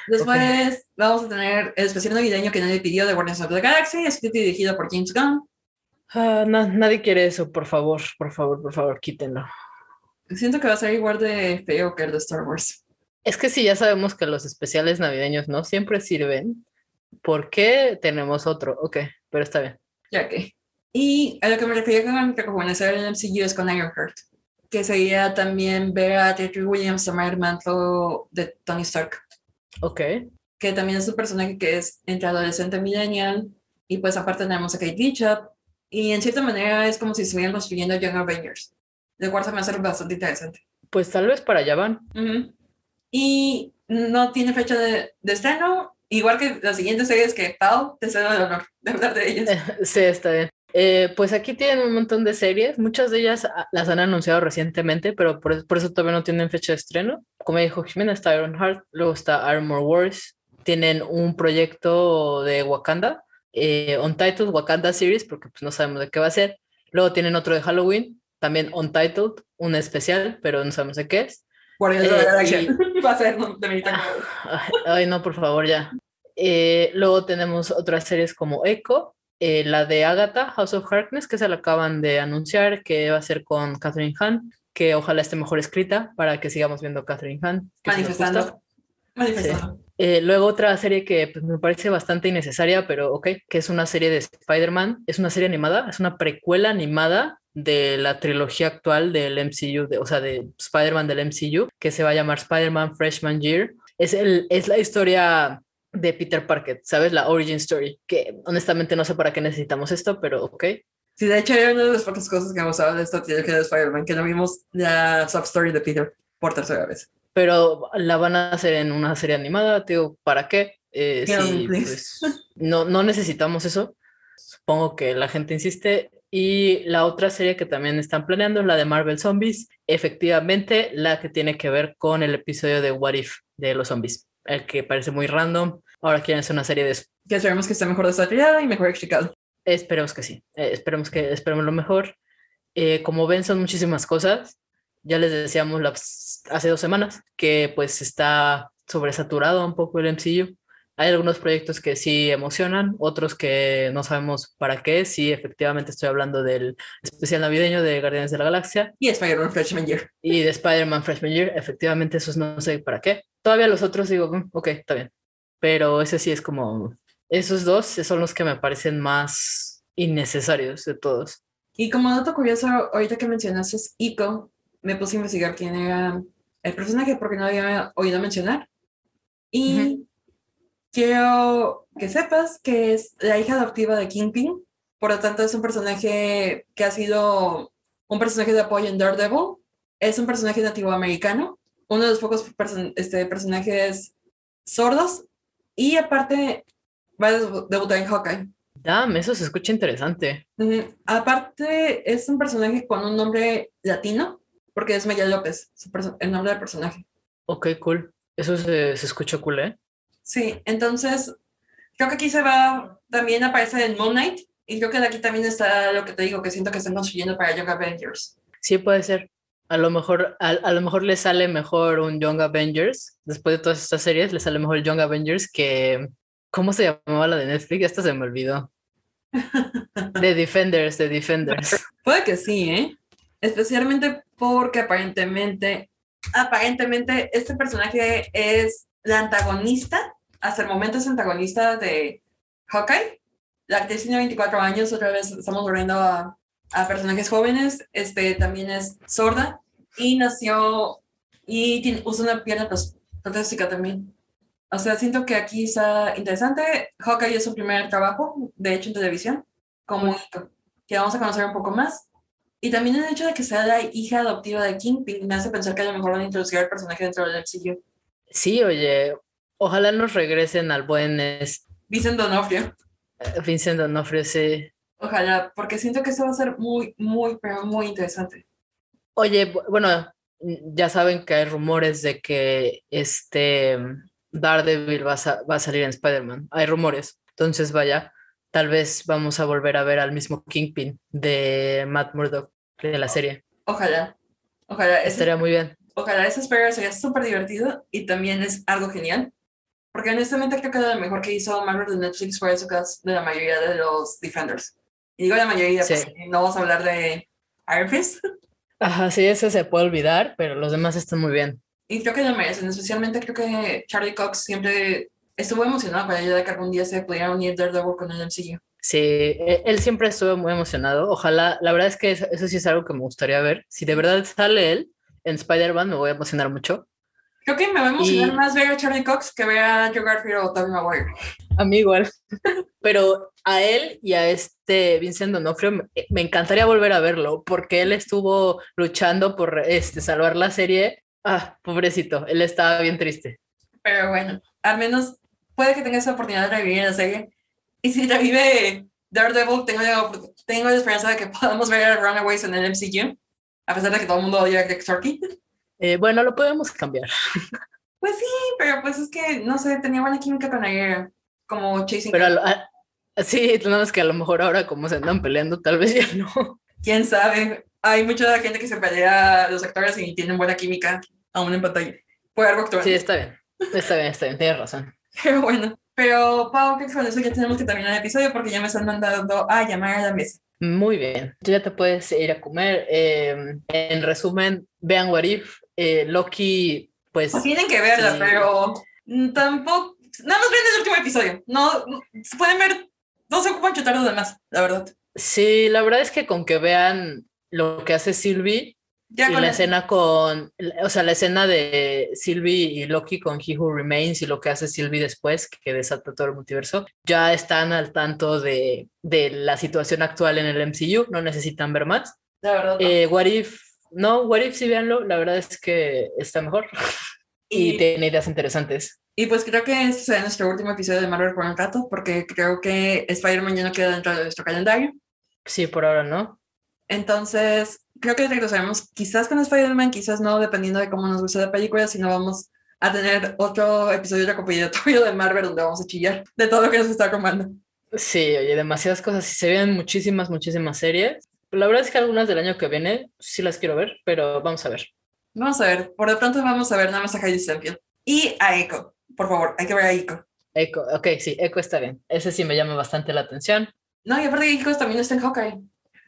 Después vamos a tener el especial navideño que nadie pidió de Guardians of the Galaxy, escrito y dirigido por James Gunn.
Ah, na- nadie quiere eso, por favor, por favor, por favor, quítenlo.
Siento que va a ser igual de feo que el de Star Wars.
Es que si ya sabemos que los especiales navideños no siempre sirven, ¿por qué tenemos otro? Ok, pero está bien.
Ya que. Y a lo que me refería con rejuvenecer el MCU es con Ironheart, que sería también ver a Terry Williams tomar el manto de Tony Stark,
Ok,
que también es un personaje que es entre adolescente millennial, y pues aparte tenemos a Kate Bishop, y en cierta manera es como si estuvieran construyendo Young Avengers, de cual se me hace bastante interesante.
pues tal vez para allá van.
Y no tiene fecha de, de estreno, igual que las siguientes series que Pau, te cedo el honor de hablar de ellas.
Sí, está bien. Eh, pues aquí tienen un montón de series, muchas de ellas ah, las han anunciado recientemente, pero por, eso- por eso todavía no tienen fecha de estreno. Como dijo Jimena, está Ironheart, luego está Armor Wars, tienen un proyecto de Wakanda, eh, Untitled Wakanda Series, porque pues no sabemos de qué va a ser. Luego tienen otro de Halloween, también Untitled, un especial, pero no sabemos de qué es.
Guardianes de la
Eh,
Galaxia.
y-
Va a ser de.
Ay, no, por favor, ya. Eh, luego tenemos otras series como Echo, eh, la de Agatha, House of Harkness, que se la acaban de anunciar, que va a ser con Catherine Hahn, que ojalá esté mejor escrita para que sigamos viendo a Catherine Hahn.
Manifestando. Manifestando.
Eh, luego otra serie que pues, me parece bastante innecesaria, pero ok, que es una serie de Spider-Man, es una serie animada, es una precuela animada de la trilogía actual del MCU, de- o sea, de Spider-Man del MCU, que se va a llamar Spider-Man Freshman Year. Es, el, es la historia de Peter Parker, ¿sabes? La origin story, que honestamente no sé para qué necesitamos esto, pero ok.
Sí, de hecho, era una de las pocas cosas que me gustaba de esta trilogía de Spider-Man, que no vimos la substory de Peter por tercera vez.
Pero la van a hacer en una serie animada, digo, ¿para qué? Eh, sí, pues, no, no necesitamos eso. Supongo que la gente insiste. Y la otra serie que también están planeando es la de Marvel Zombies. Efectivamente, la que tiene que ver con el episodio de What If de los zombies. El que parece muy random. Ahora quieren hacer una serie de eso.
Que esperemos que esté mejor desarrollada y mejor explicado.
Esperemos que sí. Eh, esperemos que esperemos lo mejor. Eh, como ven, son muchísimas cosas. Ya les decíamos las- hace dos semanas que pues está sobresaturado un poco el MCU. Hay algunos proyectos que sí emocionan, otros que no sabemos para qué. Sí, efectivamente estoy hablando del especial navideño de Guardianes de la Galaxia
Y Spider-Man Freshman Year.
y de Spider-Man Freshman Year. Efectivamente, esos no sé para qué. Todavía los otros digo, "Mm, ok, está bien. Pero ese sí es como, esos dos son los que me parecen más innecesarios de todos.
Y como dato curioso, ahorita que mencionaste Ico, me puse a investigar quién era el personaje porque no había oído mencionar. Y quiero que sepas que es la hija adoptiva de Kingpin, por lo tanto es un personaje que ha sido un personaje de apoyo en Daredevil, es un personaje nativo americano, uno de los pocos este, personajes sordos y aparte va a debutar en Hawkeye.
Damn, eso se escucha interesante.
Aparte, es un personaje con un nombre latino, porque es Maya López, el nombre del personaje.
Ok, cool. Eso se, se escucha cool, ¿eh?
Sí, entonces creo que aquí se va, también aparece en Moon Knight, y creo que de aquí también está lo que te digo, que siento que están construyendo para Young Avengers.
Sí, puede ser. A lo mejor, a, a, lo mejor le sale mejor un Young Avengers, después de todas estas series, le sale mejor Young Avengers que, ¿cómo se llamaba la de Netflix? Esta se me olvidó. The Defenders, The Defenders.
Puede que sí, ¿eh? Especialmente porque aparentemente, aparentemente este personaje es la antagonista, hasta el momento es antagonista de Hawkeye. La actriz tiene 24 años, otra vez estamos volviendo a, a personajes jóvenes, este también es sorda y nació y tiene, usa una pierna prostética también. O sea, siento que aquí está interesante. Hawkeye es su primer trabajo, de hecho, en televisión, como que vamos a conocer un poco más. Y también el hecho de que sea la hija adoptiva de Kingpin me hace pensar que a lo mejor van a introducir al personaje dentro del MCU.
Sí, oye, ojalá nos regresen al buen...
Vincent Donofrio.
Uh, Vincent Donofrio, sí.
Ojalá, porque siento que eso va a ser muy, muy, pero muy interesante.
Oye, bueno, ya saben que hay rumores de que este Daredevil va a, va a salir en Spider-Man. Hay rumores. Entonces, vaya, tal vez vamos a volver a ver al mismo Kingpin de Matt Murdock de la serie.
Ojalá. Ojalá.
Estaría muy bien.
Ojalá ese Spider sería súper divertido y también es algo genial. Porque honestamente creo que lo mejor que hizo Marvel de Netflix fue eso de la mayoría de los Defenders. Y digo la mayoría, sí. pues no vamos a hablar de Iron Fist.
Ajá, sí, ese se puede olvidar, pero los demás están muy bien.
Y creo que lo merecen, especialmente creo que Charlie Cox siempre estuvo emocionado para ella de que algún día se pudiera unir Daredevil con el MCU.
Sí, e, él siempre estuvo muy emocionado. Ojalá, la verdad es que eso, eso sí es algo que me gustaría ver. Si de verdad sale él en Spider-Man, me voy a emocionar mucho.
Creo que me va a emocionar y... más ver a Charlie Cox que ver a Joe Garfield o Tobey Maguire.
A mí igual. Pero a él y a este Vincent D'Onofrio me, encantaría volver a verlo porque él estuvo luchando por este, salvar la serie Ah, pobrecito, él estaba bien triste.
Pero bueno, al menos puede que tenga esa oportunidad de revivir la serie. Y si revive Daredevil, tengo la, tengo la esperanza de que podamos ver a Runaways en el MCU, a pesar de que todo el mundo odia a Starkey.
Eh, bueno, lo podemos cambiar.
Pues sí, pero pues es que, no sé, tenía buena química con Ayer, como Chasing.
Pero a, a, sí, nada más que a lo mejor ahora como se andan peleando, tal vez ya no.
¿Quién sabe? Hay mucha gente que se pelea los actores y tienen buena química aún en pantalla. Puede algo actual.
Sí, está bien. Está bien, está bien, tienes razón.
Pero bueno, pero Pau, que con eso ya tenemos que terminar el episodio porque ya me están mandando a llamar a la mesa.
Muy bien, tú ya te puedes ir a comer. Eh, en resumen, vean What If. Eh, Loki, pues.
Tienen que verla, sí. pero tampoco. Nada más ven el último episodio. No, se pueden ver. No se ocupan chutar los demás, la verdad.
Sí, la verdad es que con que vean lo que hace Sylvie, ya y la el... escena con, o sea, la escena de Sylvie y Loki con He Who Remains y lo que hace Sylvie después, que desata todo el multiverso, ya están al tanto de, de la situación actual en el MCU, no necesitan ver más.
La verdad. No.
Eh, what If, no, What If, sí véanlo, la verdad es que está mejor y, y tiene ideas interesantes.
Y pues creo que este será nuestro último episodio de Marvel por un rato, porque creo que Spider-Man ya no queda dentro de nuestro calendario.
Sí, por ahora no.
Entonces, creo que regresaremos quizás con Spider-Man, quizás no, dependiendo de cómo nos guste la película, si no vamos a tener otro episodio recopilatorio de Marvel donde vamos a chillar de todo lo que nos está comando.
Sí, oye, demasiadas cosas. Y se ven muchísimas, muchísimas series. La verdad es que algunas del año que viene sí las quiero ver, pero vamos a ver.
Vamos a ver. Por lo pronto vamos a ver nada más a Heidi Stanfield. Y a Echo. Por favor, hay que ver a Echo.
Echo, ok, sí, Echo está bien. Ese sí me llama bastante la atención.
No, y aparte Echo también está en Hawkeye.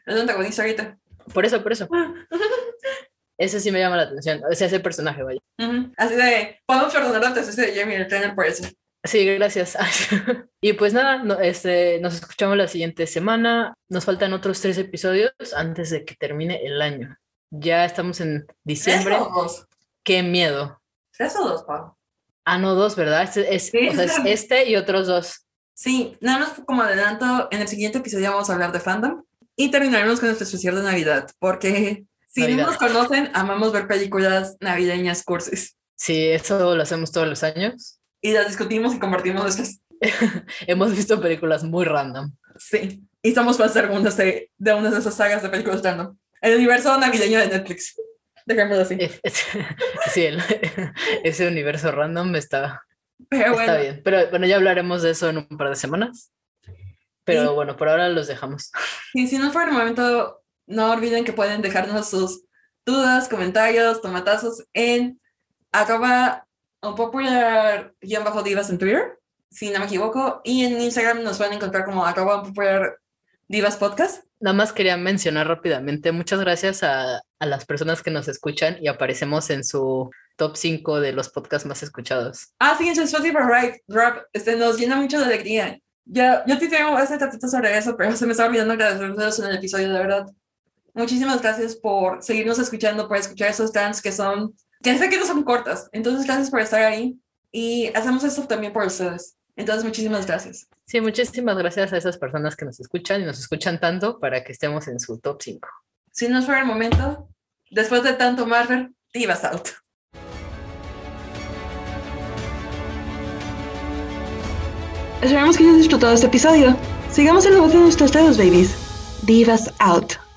Es un antagonista ahorita.
Por eso, por eso. ese sí me llama la atención. O sea, ese personaje, vaya.
Uh -huh. Así de, podemos perdonar la tesis de Jamie el trainer por eso.
Sí, gracias. y pues nada, no, este, nos escuchamos la siguiente semana. Nos faltan otros tres episodios antes de que termine el año. Ya estamos en diciembre.
¿Tres o dos?
Qué miedo.
¿Tres o dos, Pau?
Ah, no, dos, ¿verdad? Este, es,
Sí,
o sea, es
sí.
este y otros dos.
Sí, nada más como adelanto, en el siguiente episodio vamos a hablar de fandom y terminaremos con nuestro especial de Navidad, porque si
Navidad.
no nos conocen, amamos ver películas navideñas cursis
Sí, eso lo hacemos todos los años.
Y las discutimos y compartimos nuestras...
Hemos visto películas muy random.
Sí, y somos fans de algunas de, de una de esas sagas de películas random. El universo navideño de Netflix. Dejémoslo así.
Es- es- Sí, el- ese universo random está,
Pero
está
bueno,
bien. Pero bueno, ya hablaremos de eso en un par de semanas. Pero
Sí.
bueno, por ahora los dejamos.
y si no fuera el momento, no olviden que pueden dejarnos sus dudas, comentarios, tomatazos en acaba un popular guion bajo divas en Twitter, si no me equivoco, y en Instagram nos pueden encontrar como acaba un popular divas podcast.
Nada más quería mencionar rápidamente, muchas gracias a, a las personas que nos escuchan y aparecemos en su top 5 de los podcasts más escuchados.
Ah, sí, en su Spotify Right, Drop, este, nos llena mucho de alegría. Ya, yo te tengo hace tantito sobre eso, pero se me está olvidando agradecerles en el episodio, de verdad. Muchísimas gracias por seguirnos escuchando, por escuchar esos trans que son, que sé que no son cortas. Entonces, gracias por estar ahí. Y hacemos esto también por ustedes. Entonces, muchísimas gracias.
Sí, muchísimas gracias a esas personas que nos escuchan y nos escuchan tanto para que estemos en su top 5.
Si no fuera el momento, después de tanto Marvel, divas out. Esperamos que hayas disfrutado este episodio. Sigamos en la voz de nuestros dedos, babies. Divas out.